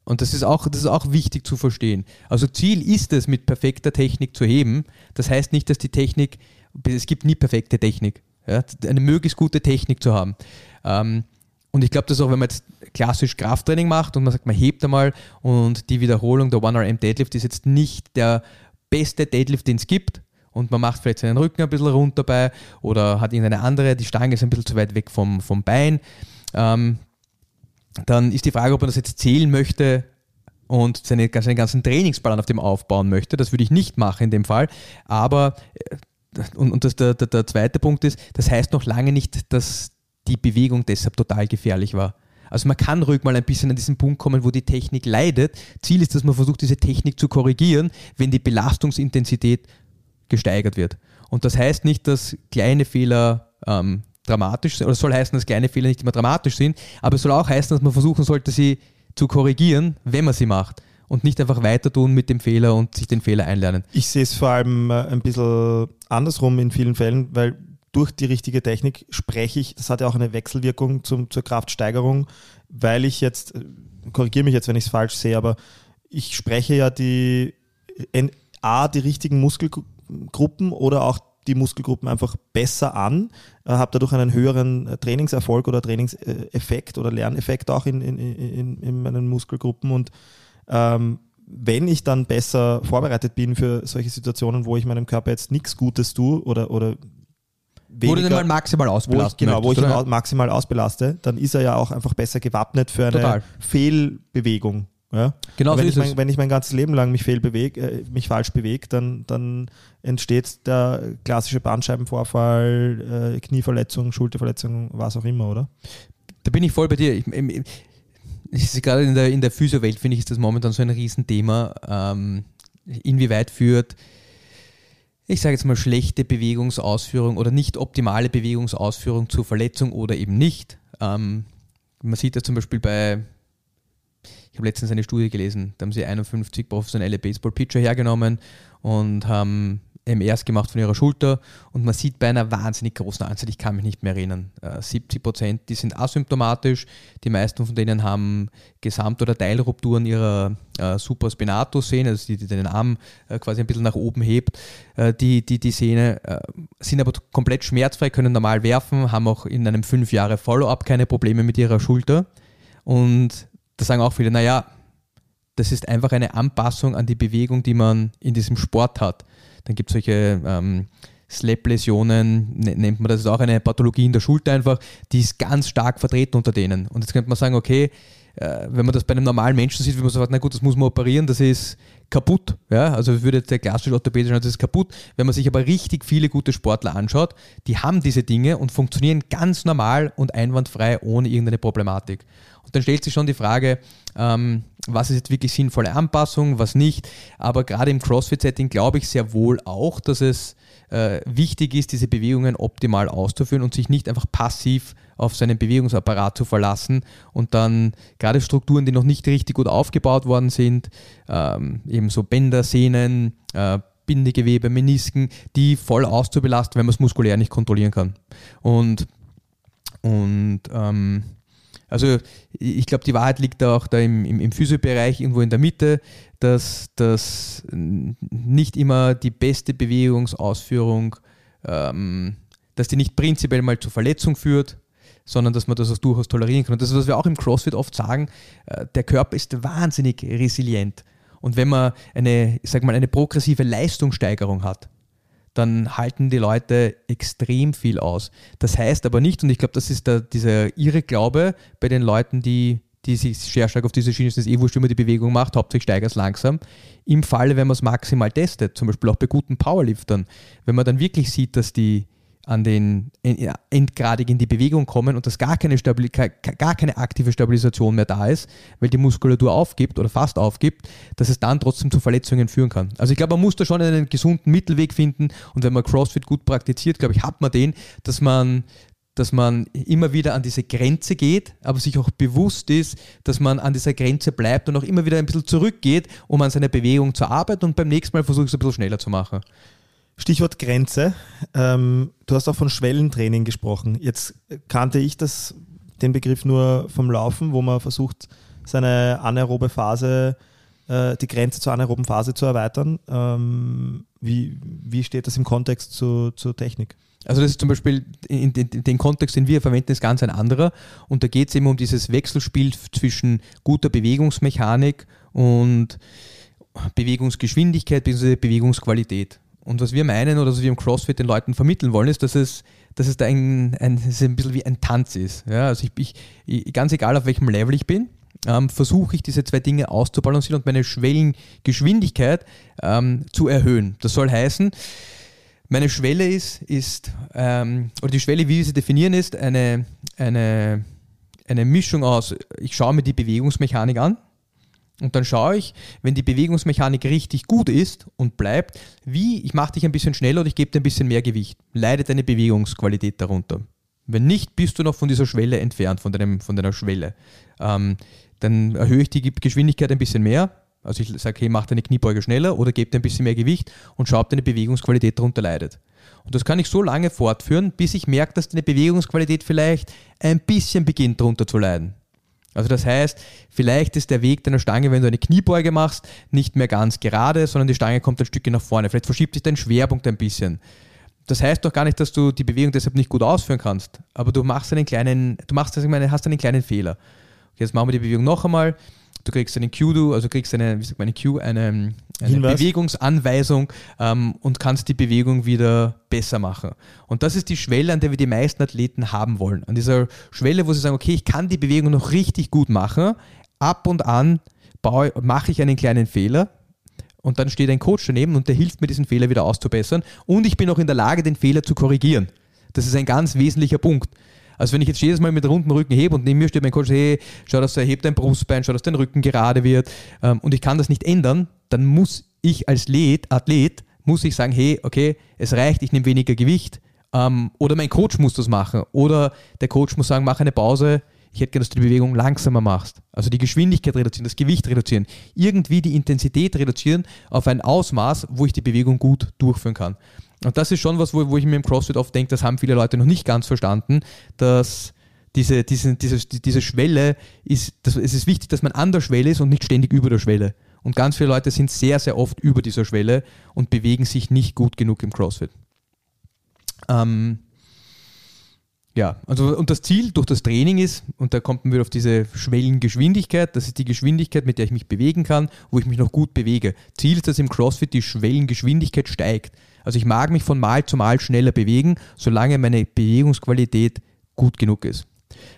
Und das ist, auch, das ist auch wichtig zu verstehen. Also Ziel ist es, mit perfekter Technik zu heben. Das heißt nicht, dass die Technik, es gibt nie perfekte Technik. Ja, eine möglichst gute Technik zu haben. Ähm, und ich glaube, dass auch, wenn man jetzt klassisch Krafttraining macht und man sagt, man hebt einmal und die Wiederholung der 1RM Deadlift ist jetzt nicht der beste Deadlift, den es gibt, und man macht vielleicht seinen Rücken ein bisschen rund dabei oder hat irgendeine andere, die Stange ist ein bisschen zu weit weg vom, vom Bein, ähm, dann ist die Frage, ob man das jetzt zählen möchte und seine, seinen ganzen Trainingsplan auf dem aufbauen möchte. Das würde ich nicht machen in dem Fall. Aber, äh, und, und das, der, der, der zweite Punkt ist, das heißt noch lange nicht, dass die Bewegung deshalb total gefährlich war. Also man kann ruhig mal ein bisschen an diesen Punkt kommen, wo die Technik leidet. Ziel ist, dass man versucht, diese Technik zu korrigieren, wenn die Belastungsintensität gesteigert wird. Und das heißt nicht, dass kleine Fehler ähm, dramatisch sind, oder soll heißen, dass kleine Fehler nicht immer dramatisch sind, aber es soll auch heißen, dass man versuchen sollte, sie zu korrigieren, wenn man sie macht und nicht einfach weiter tun mit dem Fehler und sich den Fehler einlernen. Ich sehe es vor allem äh, ein bisschen andersrum in vielen Fällen, weil durch die richtige Technik spreche ich, das hat ja auch eine Wechselwirkung zum, zur Kraftsteigerung, weil ich jetzt, äh, korrigiere mich jetzt, wenn ich es falsch sehe, aber ich spreche ja die A, die richtigen Muskelgruppen oder auch die Muskelgruppen einfach besser an, äh, habe dadurch einen höheren äh, Trainingserfolg oder Trainingseffekt oder Lerneffekt auch in, in, in, in meinen Muskelgruppen. Und ähm, wenn ich dann besser vorbereitet bin für solche Situationen, wo ich meinem Körper jetzt nichts Gutes tue oder, oder weniger, wo du den mal maximal ausbelasten Genau, wo ich ihn maximal ausbelaste, dann ist er ja auch einfach besser gewappnet für eine Total. Fehlbewegung Ja? Genau wenn, so ich ist mein, wenn ich mein ganzes Leben lang mich, fehl beweg, äh, mich falsch bewege, dann, dann entsteht der klassische Bandscheibenvorfall, äh, Knieverletzung, Schulterverletzung, was auch immer, oder? Da bin ich voll bei dir. Ich, ich, ich, gerade in der, in der Physio-Welt, finde ich, ist das momentan so ein Riesenthema. Ähm, inwieweit führt, ich sage jetzt mal, schlechte Bewegungsausführung oder nicht optimale Bewegungsausführung zur Verletzung oder eben nicht. Ähm, man sieht das zum Beispiel bei, ich habe letztens eine Studie gelesen, da haben sie 51 professionelle Baseball-Pitcher hergenommen und haben MRs gemacht von ihrer Schulter und man sieht bei einer wahnsinnig großen Anzahl, ich kann mich nicht mehr erinnern, äh, 70 Prozent, die sind asymptomatisch, die meisten von denen haben Gesamt- oder Teilrupturen ihrer äh, Supraspinatus-Sehne, also die, die den Arm äh, quasi ein bisschen nach oben hebt. Äh, die, die, die Sehne äh, sind aber komplett schmerzfrei, können normal werfen, haben auch in einem 5 Jahre Follow-up keine Probleme mit ihrer Schulter und da sagen auch viele, naja, das ist einfach eine Anpassung an die Bewegung, die man in diesem Sport hat. Dann gibt es solche ähm, Slap-Läsionen, ne- nennt man das, ist auch eine Pathologie in der Schulter einfach, die ist ganz stark vertreten unter denen. Und jetzt könnte man sagen, okay, äh, wenn man das bei einem normalen Menschen sieht, wie man sagt, na gut, das muss man operieren, das ist kaputt. Ja? Also würde der klassische sagen, das ist kaputt. Wenn man sich aber richtig viele gute Sportler anschaut, die haben diese Dinge und funktionieren ganz normal und einwandfrei ohne irgendeine Problematik. Und dann stellt sich schon die Frage, ähm, was ist jetzt wirklich sinnvolle Anpassung, was nicht. Aber gerade im CrossFit-Setting glaube ich sehr wohl auch, dass es äh, wichtig ist, diese Bewegungen optimal auszuführen und sich nicht einfach passiv auf seinen Bewegungsapparat zu verlassen und dann gerade Strukturen, die noch nicht richtig gut aufgebaut worden sind, ähm, eben so Bänder, Sehnen, äh, Bindegewebe, Menisken, die voll auszubelasten, wenn man es muskulär nicht kontrollieren kann. Und, und ähm, also ich glaube, die Wahrheit liegt auch da im, im, im Physiobereich irgendwo in der Mitte, dass, dass nicht immer die beste Bewegungsausführung, ähm, dass die nicht prinzipiell mal zur Verletzung führt, sondern dass man das auch durchaus tolerieren kann. Und das ist, was wir auch im CrossFit oft sagen, äh, der Körper ist wahnsinnig resilient. Und wenn man eine, sag mal, eine progressive Leistungssteigerung hat, dann halten die Leute extrem viel aus. Das heißt aber nicht, und ich glaube, das ist der, dieser irre Glaube bei den Leuten, die, die sich sehr stark auf diese Schiene sind, eh wurscht, wie man die Bewegung macht, hauptsächlich steigert es langsam. Im Falle, wenn man es maximal testet, zum Beispiel auch bei guten Powerliftern, wenn man dann wirklich sieht, dass die an den endgradig in die Bewegung kommen und dass gar keine, gar keine aktive Stabilisation mehr da ist, weil die Muskulatur aufgibt oder fast aufgibt, dass es dann trotzdem zu Verletzungen führen kann. Also ich glaube, man muss da schon einen gesunden Mittelweg finden und wenn man CrossFit gut praktiziert, glaube ich, hat man den, dass man dass man immer wieder an diese Grenze geht, aber sich auch bewusst ist, dass man an dieser Grenze bleibt und auch immer wieder ein bisschen zurückgeht, um an seiner Bewegung zu arbeiten und beim nächsten Mal versucht es ein bisschen schneller zu machen. Stichwort Grenze. Ähm, du hast auch von Schwellentraining gesprochen. Jetzt kannte ich das, den Begriff nur vom Laufen, wo man versucht, seine anaerobe Phase, äh, die Grenze zur anaeroben Phase zu erweitern. Ähm, wie, wie steht das im Kontext zu, zur Technik? Also das ist zum Beispiel in den, Kontext, den wir verwenden, ist ganz ein anderer. Und da geht es eben um dieses Wechselspiel zwischen guter Bewegungsmechanik und Bewegungsgeschwindigkeit bzw. Bewegungsqualität. Und was wir meinen oder was wir im CrossFit den Leuten vermitteln wollen, ist, dass es, dass es da ein, ein, es ein bisschen wie ein Tanz ist. Ja, also ich, ich, ganz egal auf welchem Level ich bin, ähm, versuche ich diese zwei Dinge auszubalancieren und meine Schwellengeschwindigkeit ähm, zu erhöhen. Das soll heißen, meine Schwelle ist, ist ähm, oder die Schwelle, wie wir sie definieren, ist eine, eine, eine Mischung aus, ich schaue mir die Bewegungsmechanik an, und dann schaue ich, wenn die Bewegungsmechanik richtig gut ist und bleibt, wie, ich mache dich ein bisschen schneller oder ich gebe dir ein bisschen mehr Gewicht. Leidet deine Bewegungsqualität darunter? Wenn nicht, bist du noch von dieser Schwelle entfernt, von, deinem, von deiner Schwelle. Ähm, dann erhöhe ich die Geschwindigkeit ein bisschen mehr. Also ich sage, hey, mach deine Kniebeuge schneller oder gebe dir ein bisschen mehr Gewicht und schau, ob deine Bewegungsqualität darunter leidet. Und das kann ich so lange fortführen, bis ich merke, dass deine Bewegungsqualität vielleicht ein bisschen beginnt darunter zu leiden. Also das heißt, vielleicht ist der Weg deiner Stange, wenn du eine Kniebeuge machst, nicht mehr ganz gerade, sondern die Stange kommt ein Stückchen nach vorne. Vielleicht verschiebt sich dein Schwerpunkt ein bisschen. Das heißt doch gar nicht, dass du die Bewegung deshalb nicht gut ausführen kannst, aber du machst einen kleinen, du machst, ich meine, hast einen kleinen Fehler. Okay, jetzt machen wir die Bewegung noch einmal du kriegst einen Cue, also kriegst eine, wie sagt man, eine Cue, eine, eine Bewegungsanweisung ähm, und kannst die Bewegung wieder besser machen. Und das ist die Schwelle, an der wir die meisten Athleten haben wollen. An dieser Schwelle, wo sie sagen, okay, ich kann die Bewegung noch richtig gut machen, ab und an baue- mache ich einen kleinen Fehler und dann steht ein Coach daneben und der hilft mir, diesen Fehler wieder auszubessern und ich bin auch in der Lage, den Fehler zu korrigieren. Das ist ein ganz wesentlicher Punkt. Also wenn ich jetzt jedes Mal mit runden Rücken hebe und neben mir steht mein Coach, hey, schau, dass du hebt dein Brustbein, schau, dass dein Rücken gerade wird ähm, und ich kann das nicht ändern, dann muss ich als Athlet, Athlet muss ich sagen, hey, okay, es reicht, ich nehme weniger Gewicht ähm, oder mein Coach muss das machen oder der Coach muss sagen, mach eine Pause, ich hätte gerne, dass du die Bewegung langsamer machst. Also die Geschwindigkeit reduzieren, das Gewicht reduzieren, irgendwie die Intensität reduzieren auf ein Ausmaß, wo ich die Bewegung gut durchführen kann. Und das ist schon was, wo, wo ich mir im CrossFit oft denke, das haben viele Leute noch nicht ganz verstanden, dass diese, diese, diese, diese Schwelle ist, das, es ist wichtig, dass man an der Schwelle ist und nicht ständig über der Schwelle. Und ganz viele Leute sind sehr, sehr oft über dieser Schwelle und bewegen sich nicht gut genug im CrossFit. Ähm, ja, also und das Ziel durch das Training ist, und da kommt man wieder auf diese Schwellengeschwindigkeit, das ist die Geschwindigkeit, mit der ich mich bewegen kann, wo ich mich noch gut bewege. Ziel ist, dass im CrossFit die Schwellengeschwindigkeit steigt. Also ich mag mich von Mal zu Mal schneller bewegen, solange meine Bewegungsqualität gut genug ist.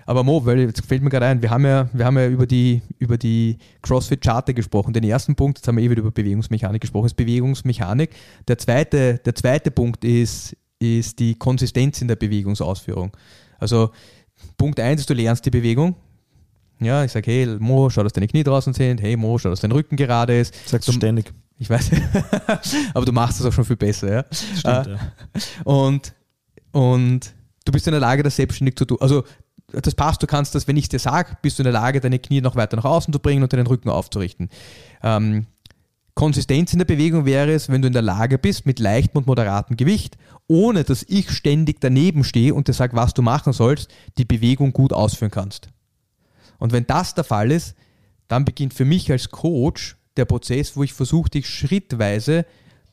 Aber Mo, weil jetzt fällt mir gerade ein, wir haben ja, wir haben ja über die, über die CrossFit-Charte gesprochen. Den ersten Punkt, jetzt haben wir eh wieder über Bewegungsmechanik gesprochen, ist Bewegungsmechanik. Der zweite, der zweite Punkt ist, ist die Konsistenz in der Bewegungsausführung. Also Punkt 1 ist, du lernst die Bewegung. Ja, ich sage, hey Mo, schau, dass deine Knie draußen sind. Hey Mo, schau, dass dein Rücken gerade ist. Sagst du So- ständig. Ich weiß, (laughs) aber du machst das auch schon viel besser. Ja? Stimmt, Äh, ja. und, und du bist in der Lage, das selbstständig zu tun. Also das passt, du kannst das, wenn ich es dir sage, bist du in der Lage, deine Knie noch weiter nach außen zu bringen und deinen Rücken aufzurichten. Ähm, Konsistenz in der Bewegung wäre es, wenn du in der Lage bist, mit leichtem und moderatem Gewicht, ohne dass ich ständig daneben stehe und dir sage, was du machen sollst, die Bewegung gut ausführen kannst. Und wenn das der Fall ist, dann beginnt für mich als Coach der Prozess, wo ich versuche, dich schrittweise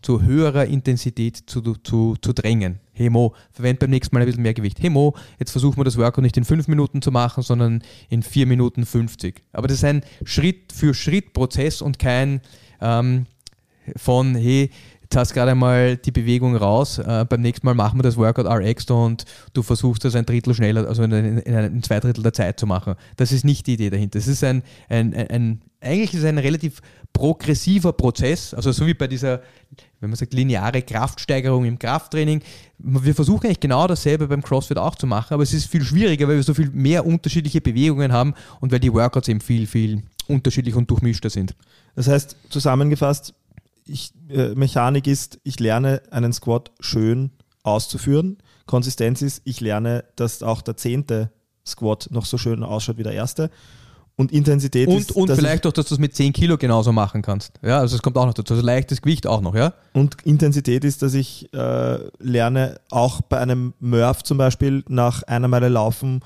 zu höherer Intensität zu, zu, zu drängen. Hey Mo, verwende beim nächsten Mal ein bisschen mehr Gewicht. Hey Mo, jetzt versuchen wir das Workout nicht in 5 Minuten zu machen, sondern in 4 Minuten 50. Aber das ist ein Schritt für Schritt Prozess und kein ähm, von, hey, jetzt hast gerade einmal die Bewegung raus, äh, beim nächsten Mal machen wir das Workout RX und du versuchst das ein Drittel schneller, also in, in, in, in zwei Drittel der Zeit zu machen. Das ist nicht die Idee dahinter. Es ist ein, ein, ein, ein eigentlich ist es ein relativ progressiver Prozess, also so wie bei dieser, wenn man sagt, lineare Kraftsteigerung im Krafttraining. Wir versuchen eigentlich genau dasselbe beim CrossFit auch zu machen, aber es ist viel schwieriger, weil wir so viel mehr unterschiedliche Bewegungen haben und weil die Workouts eben viel, viel unterschiedlich und durchmischter sind. Das heißt, zusammengefasst, ich, äh, Mechanik ist, ich lerne einen Squat schön auszuführen. Konsistenz ist, ich lerne, dass auch der zehnte Squat noch so schön ausschaut wie der erste. Und Intensität Und, ist, und dass vielleicht auch, dass du es mit 10 Kilo genauso machen kannst. Ja, also es kommt auch noch dazu. Also leichtes Gewicht auch noch, ja? ich, und Intensität ist, dass ich äh, lerne, auch bei einem Murph zum Beispiel nach einer Meile Laufen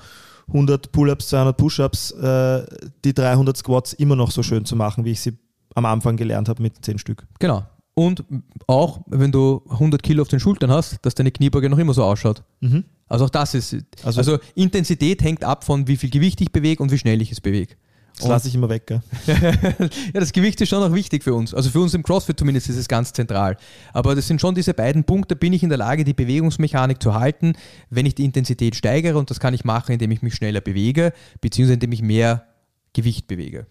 100 Pull-ups, 200 Push-ups, äh, die 300 Squats immer noch so schön zu machen, wie ich sie am Anfang gelernt habe mit 10 Stück. Genau. Und auch, wenn du 100 Kilo auf den Schultern hast, dass deine Kniebeuge noch immer so ausschaut. Mhm. Also auch das ist, Also- also, Intensität hängt ab von wie viel Gewicht ich bewege und wie schnell ich es bewege. Das lasse ich immer weg. Gell? (laughs) ja, das Gewicht ist schon auch wichtig für uns. Also für uns im CrossFit zumindest ist es ganz zentral. Aber das sind schon diese beiden Punkte. Bin ich in der Lage, die Bewegungsmechanik zu halten, wenn ich die Intensität steigere? Und das kann ich machen, indem ich mich schneller bewege, beziehungsweise indem ich mehr Gewicht bewege.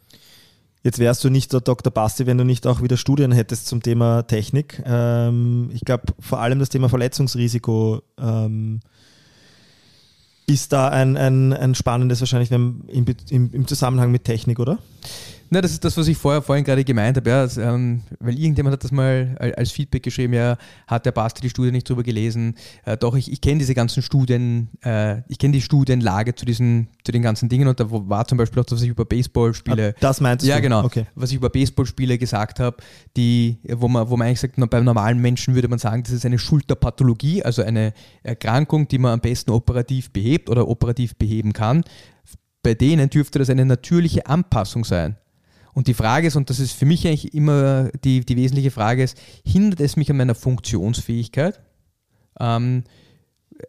Jetzt wärst du nicht der Dr. Basti, wenn du nicht auch wieder Studien hättest zum Thema Technik. Ähm, ich glaube, vor allem das Thema Verletzungsrisiko ähm, ist da ein, ein, ein spannendes wahrscheinlich im, im, im Zusammenhang mit Technik, oder? Na, das ist das, was ich vorher, vorhin gerade gemeint habe. Ja, also, ähm, weil irgendjemand hat das mal al- als Feedback geschrieben, ja, hat der Basti die Studie nicht drüber gelesen. Äh, doch, ich, ich kenne diese ganzen Studien, äh, ich kenne die Studienlage zu, diesen, zu den ganzen Dingen und da war zum Beispiel auch, das, was ich über Baseballspiele Ah, Das meintest ja, du? genau. Okay. Was ich über Baseballspiele gesagt habe, die, wo man, wo man eigentlich sagt, na, beim normalen Menschen würde man sagen, das ist eine Schulterpathologie, also eine Erkrankung, die man am besten operativ behebt oder operativ beheben kann. Bei denen dürfte das eine natürliche Anpassung sein. Und die Frage ist, und das ist für mich eigentlich immer die, die wesentliche Frage ist, hindert es mich an meiner Funktionsfähigkeit? Ähm,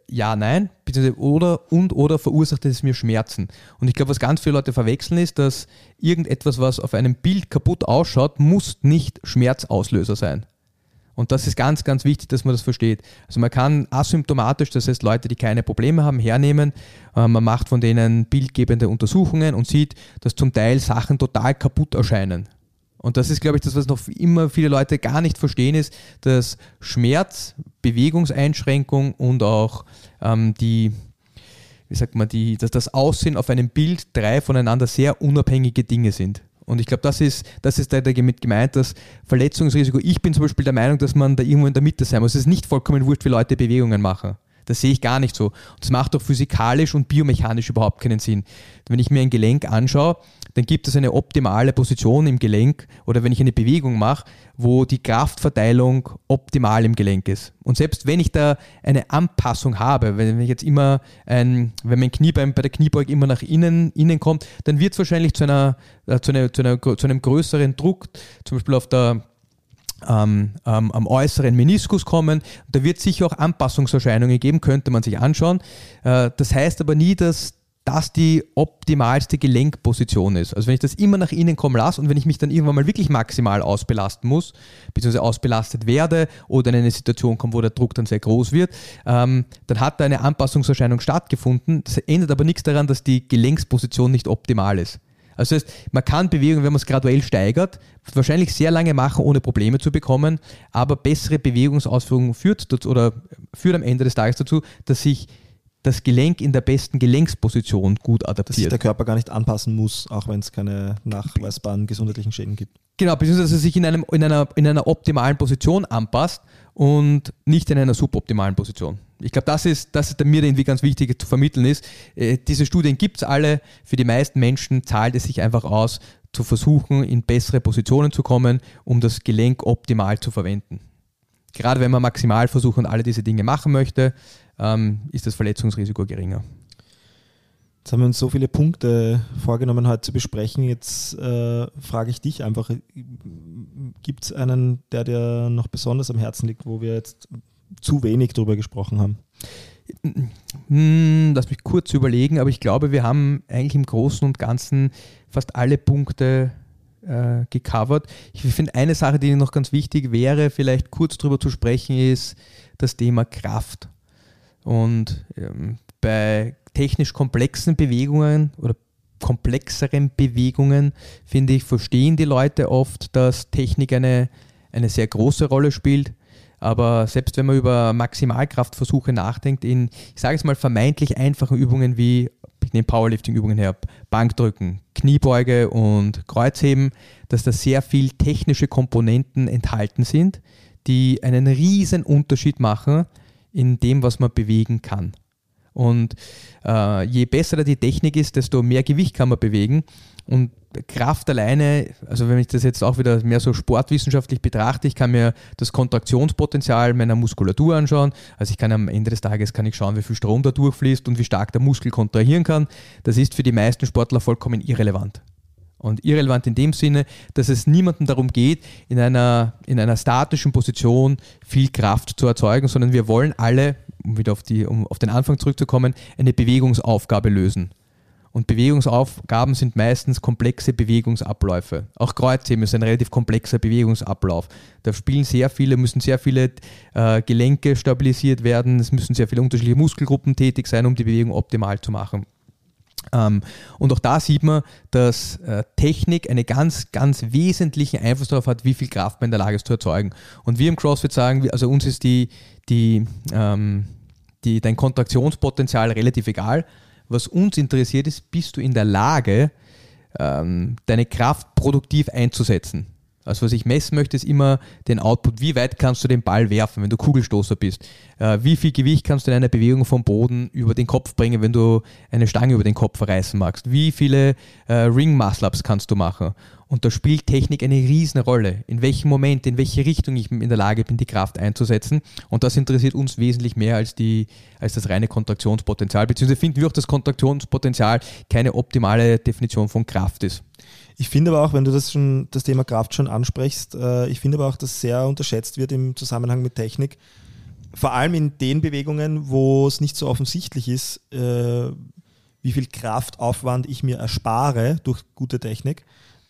ja, nein, oder und oder verursacht es mir Schmerzen. Und ich glaube, was ganz viele Leute verwechseln ist, dass irgendetwas, was auf einem Bild kaputt ausschaut, muss nicht Schmerzauslöser sein. Und das ist ganz, ganz wichtig, dass man das versteht. Also man kann asymptomatisch, das heißt Leute, die keine Probleme haben, hernehmen. Äh, man macht von denen bildgebende Untersuchungen und sieht, dass zum Teil Sachen total kaputt erscheinen. Und das ist, glaube ich, das, was noch immer viele Leute gar nicht verstehen, ist, dass Schmerz, Bewegungseinschränkung und auch ähm, die, wie sagt man, die, dass das Aussehen auf einem Bild drei voneinander sehr unabhängige Dinge sind. Und ich glaube, das ist, das ist damit gemeint, dass Verletzungsrisiko, ich bin zum Beispiel der Meinung, dass man da irgendwo in der Mitte sein muss. Es ist nicht vollkommen wurscht, wie Leute Bewegungen machen. Das sehe ich gar nicht so. Und das macht auch physikalisch und biomechanisch überhaupt keinen Sinn. Wenn ich mir ein Gelenk anschaue, dann gibt es eine optimale Position im Gelenk oder wenn ich eine Bewegung mache, wo die Kraftverteilung optimal im Gelenk ist. Und selbst wenn ich da eine Anpassung habe, wenn ich jetzt immer ein, wenn mein Kniebein bei der Kniebeuge immer nach innen, innen kommt, dann wird es wahrscheinlich zu, einer, äh, zu, einer, zu, einer, zu einem größeren Druck, zum Beispiel auf der ähm, ähm, am äußeren Meniskus kommen. Da wird sicher auch Anpassungserscheinungen geben, könnte man sich anschauen. Äh, das heißt aber nie, dass das die optimalste Gelenkposition ist. Also wenn ich das immer nach innen kommen lasse und wenn ich mich dann irgendwann mal wirklich maximal ausbelasten muss, beziehungsweise ausbelastet werde oder in eine Situation komme, wo der Druck dann sehr groß wird, ähm, dann hat da eine Anpassungserscheinung stattgefunden. Das ändert aber nichts daran, dass die Gelenksposition nicht optimal ist. Also das heißt, man kann Bewegung, wenn man es graduell steigert, wahrscheinlich sehr lange machen, ohne Probleme zu bekommen, aber bessere Bewegungsausführung führt dazu, oder führt am Ende des Tages dazu, dass sich das Gelenk in der besten Gelenksposition gut adaptiert. Dass sich der Körper gar nicht anpassen muss, auch wenn es keine nachweisbaren gesundheitlichen Schäden gibt. Genau, beziehungsweise dass er sich in, einem, in, einer, in einer optimalen Position anpasst und nicht in einer suboptimalen Position. Ich glaube, das ist, das ist mir irgendwie ganz wichtig zu vermitteln ist. Äh, diese Studien gibt es alle. Für die meisten Menschen zahlt es sich einfach aus, zu versuchen, in bessere Positionen zu kommen, um das Gelenk optimal zu verwenden. Gerade wenn man Maximalversuche und alle diese Dinge machen möchte, ähm, ist das Verletzungsrisiko geringer. Jetzt haben wir uns so viele Punkte vorgenommen, heute zu besprechen. Jetzt äh, frage ich dich einfach, gibt es einen, der dir noch besonders am Herzen liegt, wo wir jetzt zu wenig darüber gesprochen haben? Hm, lass mich kurz überlegen, aber ich glaube, wir haben eigentlich im Großen und Ganzen fast alle Punkte äh, gecovert. Ich finde, eine Sache, die noch ganz wichtig wäre, vielleicht kurz darüber zu sprechen, ist das Thema Kraft. Und ähm, bei technisch komplexen Bewegungen oder komplexeren Bewegungen, finde ich, verstehen die Leute oft, dass Technik eine, eine sehr große Rolle spielt. Aber selbst wenn man über Maximalkraftversuche nachdenkt, in, ich sage es mal, vermeintlich einfachen Übungen wie, ich nehme Powerlifting-Übungen her, Bankdrücken, Kniebeuge und Kreuzheben, dass da sehr viel technische Komponenten enthalten sind, die einen riesen Unterschied machen in dem, was man bewegen kann. Und äh, je besser die Technik ist, desto mehr Gewicht kann man bewegen. Und Kraft alleine, also wenn ich das jetzt auch wieder mehr so sportwissenschaftlich betrachte, ich kann mir das Kontraktionspotenzial meiner Muskulatur anschauen. Also ich kann am Ende des Tages kann ich schauen, wie viel Strom da durchfließt und wie stark der Muskel kontrahieren kann. Das ist für die meisten Sportler vollkommen irrelevant. Und irrelevant in dem Sinne, dass es niemandem darum geht, in einer, in einer statischen Position viel Kraft zu erzeugen, sondern wir wollen alle, um wieder auf, die, um auf den Anfang zurückzukommen, eine Bewegungsaufgabe lösen. Und Bewegungsaufgaben sind meistens komplexe Bewegungsabläufe. Auch Kreuzheben ist ein relativ komplexer Bewegungsablauf. Da spielen sehr viele, müssen sehr viele äh, Gelenke stabilisiert werden, es müssen sehr viele unterschiedliche Muskelgruppen tätig sein, um die Bewegung optimal zu machen. Ähm, und auch da sieht man, dass äh, Technik einen ganz, ganz wesentlichen Einfluss darauf hat, wie viel Kraft man in der Lage ist zu erzeugen. Und wir im CrossFit sagen, also uns ist die, die, ähm, die, dein Kontraktionspotenzial relativ egal. Was uns interessiert ist, bist du in der Lage, ähm, deine Kraft produktiv einzusetzen. Also was ich messen möchte, ist immer den Output. Wie weit kannst du den Ball werfen, wenn du Kugelstoßer bist? Äh, wie viel Gewicht kannst du in einer Bewegung vom Boden über den Kopf bringen, wenn du eine Stange über den Kopf reißen magst? Wie viele äh, Ring Muscle Ups kannst du machen? Und da spielt Technik eine riesen Rolle. In welchem Moment, in welche Richtung ich in der Lage bin, die Kraft einzusetzen. Und das interessiert uns wesentlich mehr als, die, als das reine Kontraktionspotenzial. Beziehungsweise finden wir auch, dass Kontraktionspotenzial keine optimale Definition von Kraft ist. Ich finde aber auch, wenn du das schon das Thema Kraft schon ansprichst, äh, ich finde aber auch, dass sehr unterschätzt wird im Zusammenhang mit Technik. Vor allem in den Bewegungen, wo es nicht so offensichtlich ist, äh, wie viel Kraftaufwand ich mir erspare durch gute Technik.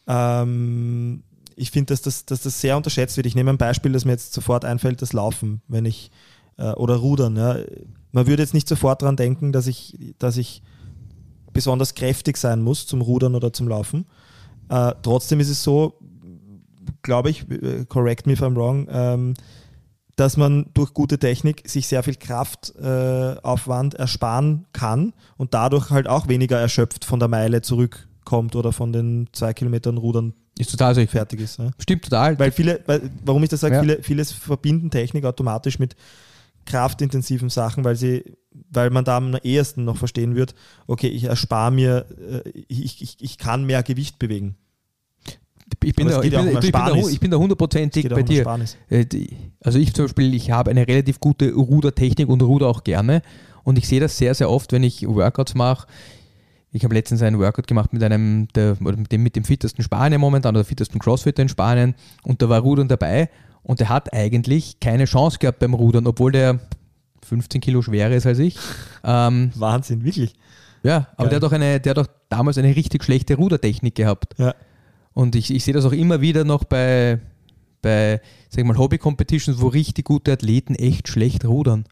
Ähm, ich finde, dass das, dass das sehr unterschätzt wird. Ich nehme ein Beispiel, das mir jetzt sofort einfällt, das Laufen, wenn ich äh, oder Rudern. Ja. Man würde jetzt nicht sofort daran denken, dass ich, dass ich besonders kräftig sein muss zum Rudern oder zum Laufen. Äh, trotzdem ist es so, glaube ich, äh, correct me if I'm wrong, ähm, dass man durch gute Technik sich sehr viel Kraftaufwand äh, ersparen kann und dadurch halt auch weniger erschöpft von der Meile zurückkommt oder von den zwei Kilometern Rudern ist total fertig ist. Ja. Stimmt total. Weil viele, weil, warum ich das sage, ja. viele, vieles verbinden Technik automatisch mit kraftintensiven Sachen, weil sie, weil man da am ehesten noch verstehen wird, okay, ich erspare mir, äh, ich, ich, ich kann mehr Gewicht bewegen. Ich bin, da, ich, bin, ich, bin da, ich bin da hundertprozentig bei dir. Äh, also ich zum Beispiel, ich habe eine relativ gute Rudertechnik und ruder auch gerne. Und ich sehe das sehr, sehr oft, wenn ich Workouts mache. Ich habe letztens einen Workout gemacht mit einem, der, mit, dem, mit dem fittesten Spanier momentan oder fittesten Crossfitter in Spanien und da war Rudern dabei und der hat eigentlich keine Chance gehabt beim Rudern, obwohl der 15 Kilo schwerer ist als ich. Ähm, Wahnsinn, wirklich. Ja, aber der hat, doch eine, der hat doch damals eine richtig schlechte Rudertechnik gehabt. Ja. Und ich, ich sehe das auch immer wieder noch bei, bei sag mal, Hobby-Competitions, wo richtig gute Athleten echt schlecht rudern.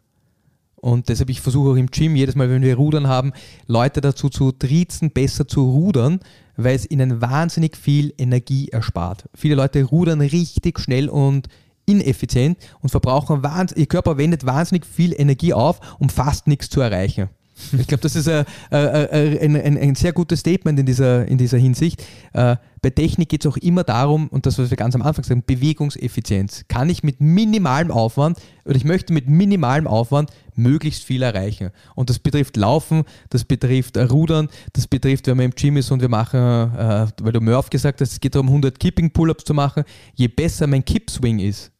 Und deshalb, ich versuche auch im Gym, jedes Mal, wenn wir Rudern haben, Leute dazu zu triezen, besser zu rudern, weil es ihnen wahnsinnig viel Energie erspart. Viele Leute rudern richtig schnell und ineffizient und verbrauchen wahnsinnig, ihr Körper wendet wahnsinnig viel Energie auf, um fast nichts zu erreichen. Ich glaube, das ist ein, ein, ein, ein, sehr gutes Statement in dieser, in dieser Hinsicht. Äh, bei Technik geht es auch immer darum, und das, was wir ganz am Anfang sagen, Bewegungseffizienz. Kann ich mit minimalem Aufwand oder ich möchte mit minimalem Aufwand möglichst viel erreichen. Und das betrifft Laufen, das betrifft Rudern, das betrifft, wenn man im Gym ist und wir machen, äh, weil du Murph gesagt hast, es geht darum, 100 Kipping-Pull-Ups zu machen. Je besser mein Kippswing ist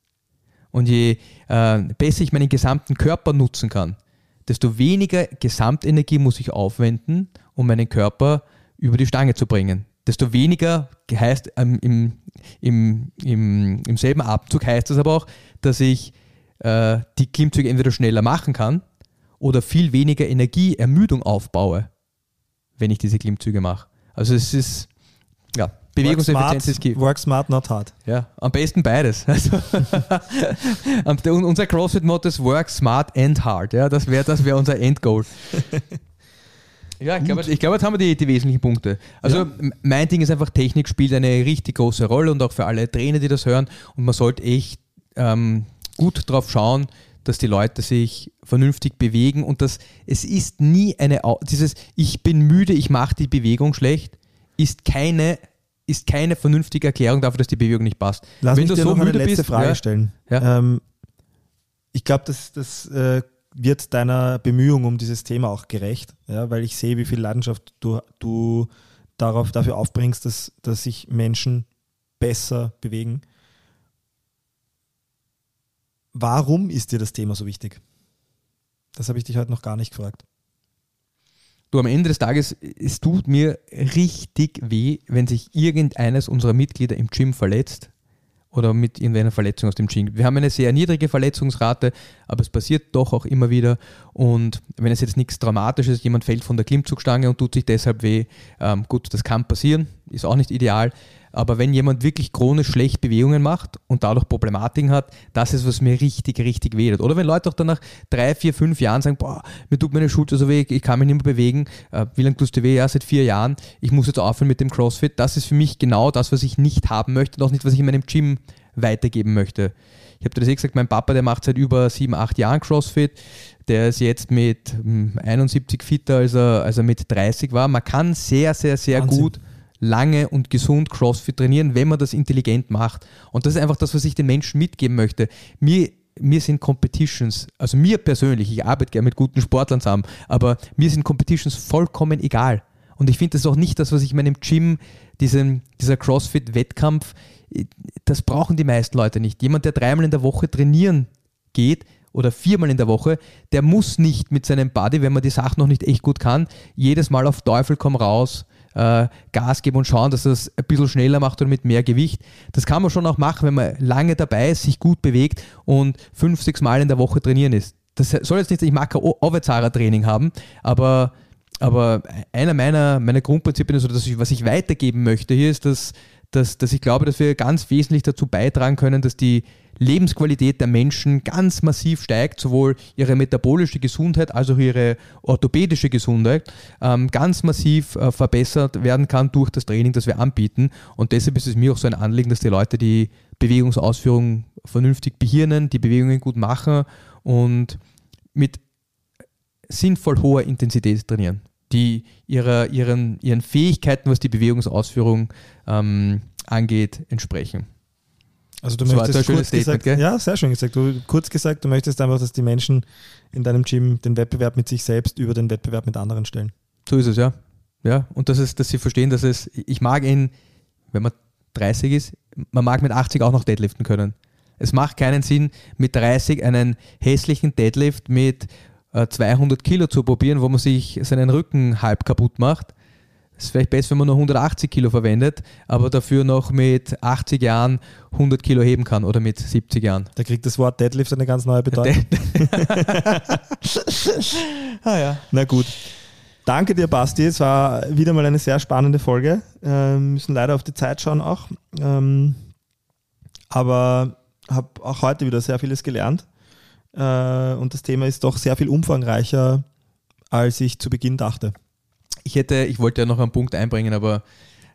und je äh, besser ich meinen gesamten Körper nutzen kann, desto weniger Gesamtenergie muss ich aufwenden, um meinen Körper über die Stange zu bringen. Desto weniger heißt ähm, im, im, im, im selben Atemzug heißt das aber auch, dass ich äh, die Klimmzüge entweder schneller machen kann oder viel weniger Energie, Ermüdung aufbaue, wenn ich diese Klimmzüge mache. Also es ist Bewegungseffizienz ist key. Work smart, not hard. Ja, am besten beides. (laughs) Also, (laughs) unser CrossFit-Motto ist Work smart and hard. Ja, das wäre das wär unser Endgoal. (laughs) Ja, ich glaube, glaub, jetzt haben wir die, die wesentlichen Punkte. Also ja. mein Ding ist einfach, Technik spielt eine richtig große Rolle und auch für alle Trainer, die das hören. Und man sollte echt ähm, gut drauf schauen, dass die Leute sich vernünftig bewegen und dass es ist nie eine, dieses ich bin müde, ich mache die Bewegung schlecht, ist keine ist keine vernünftige Erklärung dafür, dass die Bewegung nicht passt. Lass Wenn mich dir so noch eine letzte bist, Frage ja, stellen. Ja. Ähm, ich glaube, das, das äh, wird deiner Bemühung um dieses Thema auch gerecht, ja, weil ich sehe, wie viel Leidenschaft du, du darauf, dafür aufbringst, dass, dass sich Menschen besser bewegen. Warum ist dir das Thema so wichtig? Das habe ich dich heute noch gar nicht gefragt. Du, am Ende des Tages, es tut mir richtig weh, wenn sich irgendeines unserer Mitglieder im Gym verletzt oder mit irgendeiner Verletzung aus dem Gym. Wir haben eine sehr niedrige Verletzungsrate, aber es passiert doch auch immer wieder. Und wenn es jetzt nichts Dramatisches, ist, jemand fällt von der Klimmzugstange und tut sich deshalb weh, ähm, gut, das kann passieren, ist auch nicht ideal. Aber wenn jemand wirklich chronisch schlecht Bewegungen macht und dadurch Problematiken hat, das ist, was mir richtig, richtig weh tut. Oder wenn Leute auch dann nach drei, vier, fünf Jahren sagen, boah, mir tut meine Schulter so weh, ich kann mich nicht mehr bewegen. Äh, wie lange tust du weh? Ja, seit vier Jahren. Ich muss jetzt aufhören mit dem CrossFit. Das ist für mich genau das, was ich nicht haben möchte und auch nicht, was ich in meinem Gym weitergeben möchte. Ich habe dir das eh gesagt, mein Papa, der macht seit über sieben, acht Jahren CrossFit. Der ist jetzt mit 71 hm, fitter, als er, als er mit 30 war. Man kann sehr, sehr, sehr Wahnsinn. gut lange und gesund CrossFit trainieren, wenn man das intelligent macht. Und das ist einfach das, was ich den Menschen mitgeben möchte. Mir mir sind Competitions, also mir persönlich, ich arbeite gerne mit guten Sportlern zusammen, aber mir sind Competitions vollkommen egal. Und ich finde das auch nicht das, was ich in meinem Gym, diesem, dieser CrossFit-Wettkampf, das brauchen die meisten Leute nicht. Jemand, der dreimal in der Woche trainieren geht oder viermal in der Woche, der muss nicht mit seinem Body, wenn man die Sache noch nicht echt gut kann, jedes Mal auf Teufel komm raus äh, Gas geben und schauen, dass das ein bisschen schneller macht oder mit mehr Gewicht. Das kann man schon auch machen, wenn man lange dabei ist, sich gut bewegt und fünf, sechs Mal in der Woche trainieren ist. Das soll jetzt nicht, ich mag kein Overzara-Training haben, aber, aber einer meiner, meiner Grundprinzipien, also das, was ich weitergeben möchte hier, ist, dass, dass, dass ich glaube, dass wir ganz wesentlich dazu beitragen können, dass die Lebensqualität der Menschen ganz massiv steigt, sowohl ihre metabolische Gesundheit als auch ihre orthopädische Gesundheit ähm, ganz massiv äh, verbessert werden kann durch das Training, das wir anbieten. Und deshalb ist es mir auch so ein Anliegen, dass die Leute die Bewegungsausführung vernünftig behirnen, die Bewegungen gut machen und mit sinnvoll hoher Intensität trainieren, die ihrer, ihren, ihren Fähigkeiten, was die Bewegungsausführung ähm, angeht, entsprechen. Also du das möchtest kurz gesagt, gell? ja, sehr schön gesagt. Du kurz gesagt, du möchtest einfach, dass die Menschen in deinem Gym den Wettbewerb mit sich selbst über den Wettbewerb mit anderen stellen. So ist es, ja. Ja, und das ist, dass sie verstehen, dass es, ich mag ihn, wenn man 30 ist, man mag mit 80 auch noch deadliften können. Es macht keinen Sinn, mit 30 einen hässlichen Deadlift mit 200 äh, Kilo zu probieren, wo man sich seinen Rücken halb kaputt macht es ist vielleicht besser, wenn man nur 180 Kilo verwendet, aber dafür noch mit 80 Jahren 100 Kilo heben kann oder mit 70 Jahren. Da kriegt das Wort Deadlift eine ganz neue Bedeutung. (laughs) (laughs) ah ja. Na gut. Danke dir, Basti. Es war wieder mal eine sehr spannende Folge. Wir ähm, müssen leider auf die Zeit schauen auch. Ähm, aber habe auch heute wieder sehr vieles gelernt. Äh, und das Thema ist doch sehr viel umfangreicher, als ich zu Beginn dachte. Ich hätte, ich wollte ja noch einen Punkt einbringen, aber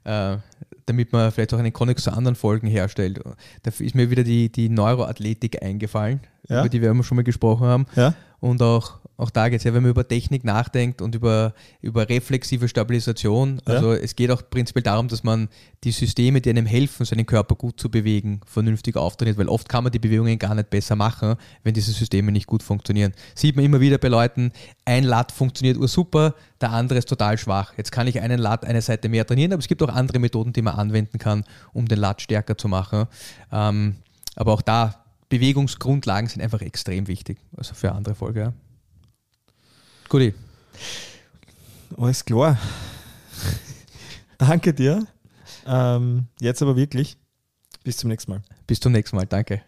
äh, damit man vielleicht auch einen Konnex zu anderen Folgen herstellt, da ist mir wieder die, die Neuroathletik eingefallen, ja? über die wir schon mal gesprochen haben. Ja? Und auch auch da geht es ja, wenn man über Technik nachdenkt und über, über reflexive Stabilisation. Also ja. es geht auch prinzipiell darum, dass man die Systeme, die einem helfen, seinen Körper gut zu bewegen, vernünftig auftrainiert, weil oft kann man die Bewegungen gar nicht besser machen, wenn diese Systeme nicht gut funktionieren. Sieht man immer wieder bei Leuten, ein Lat funktioniert super, der andere ist total schwach. Jetzt kann ich einen Lat eine Seite mehr trainieren, aber es gibt auch andere Methoden, die man anwenden kann, um den Lat stärker zu machen. Ähm, aber auch da, Bewegungsgrundlagen sind einfach extrem wichtig. Also für andere Folge, ja. Guti. Alles klar. Danke dir. Ähm, jetzt aber wirklich. Bis zum nächsten Mal. Bis zum nächsten Mal. Danke.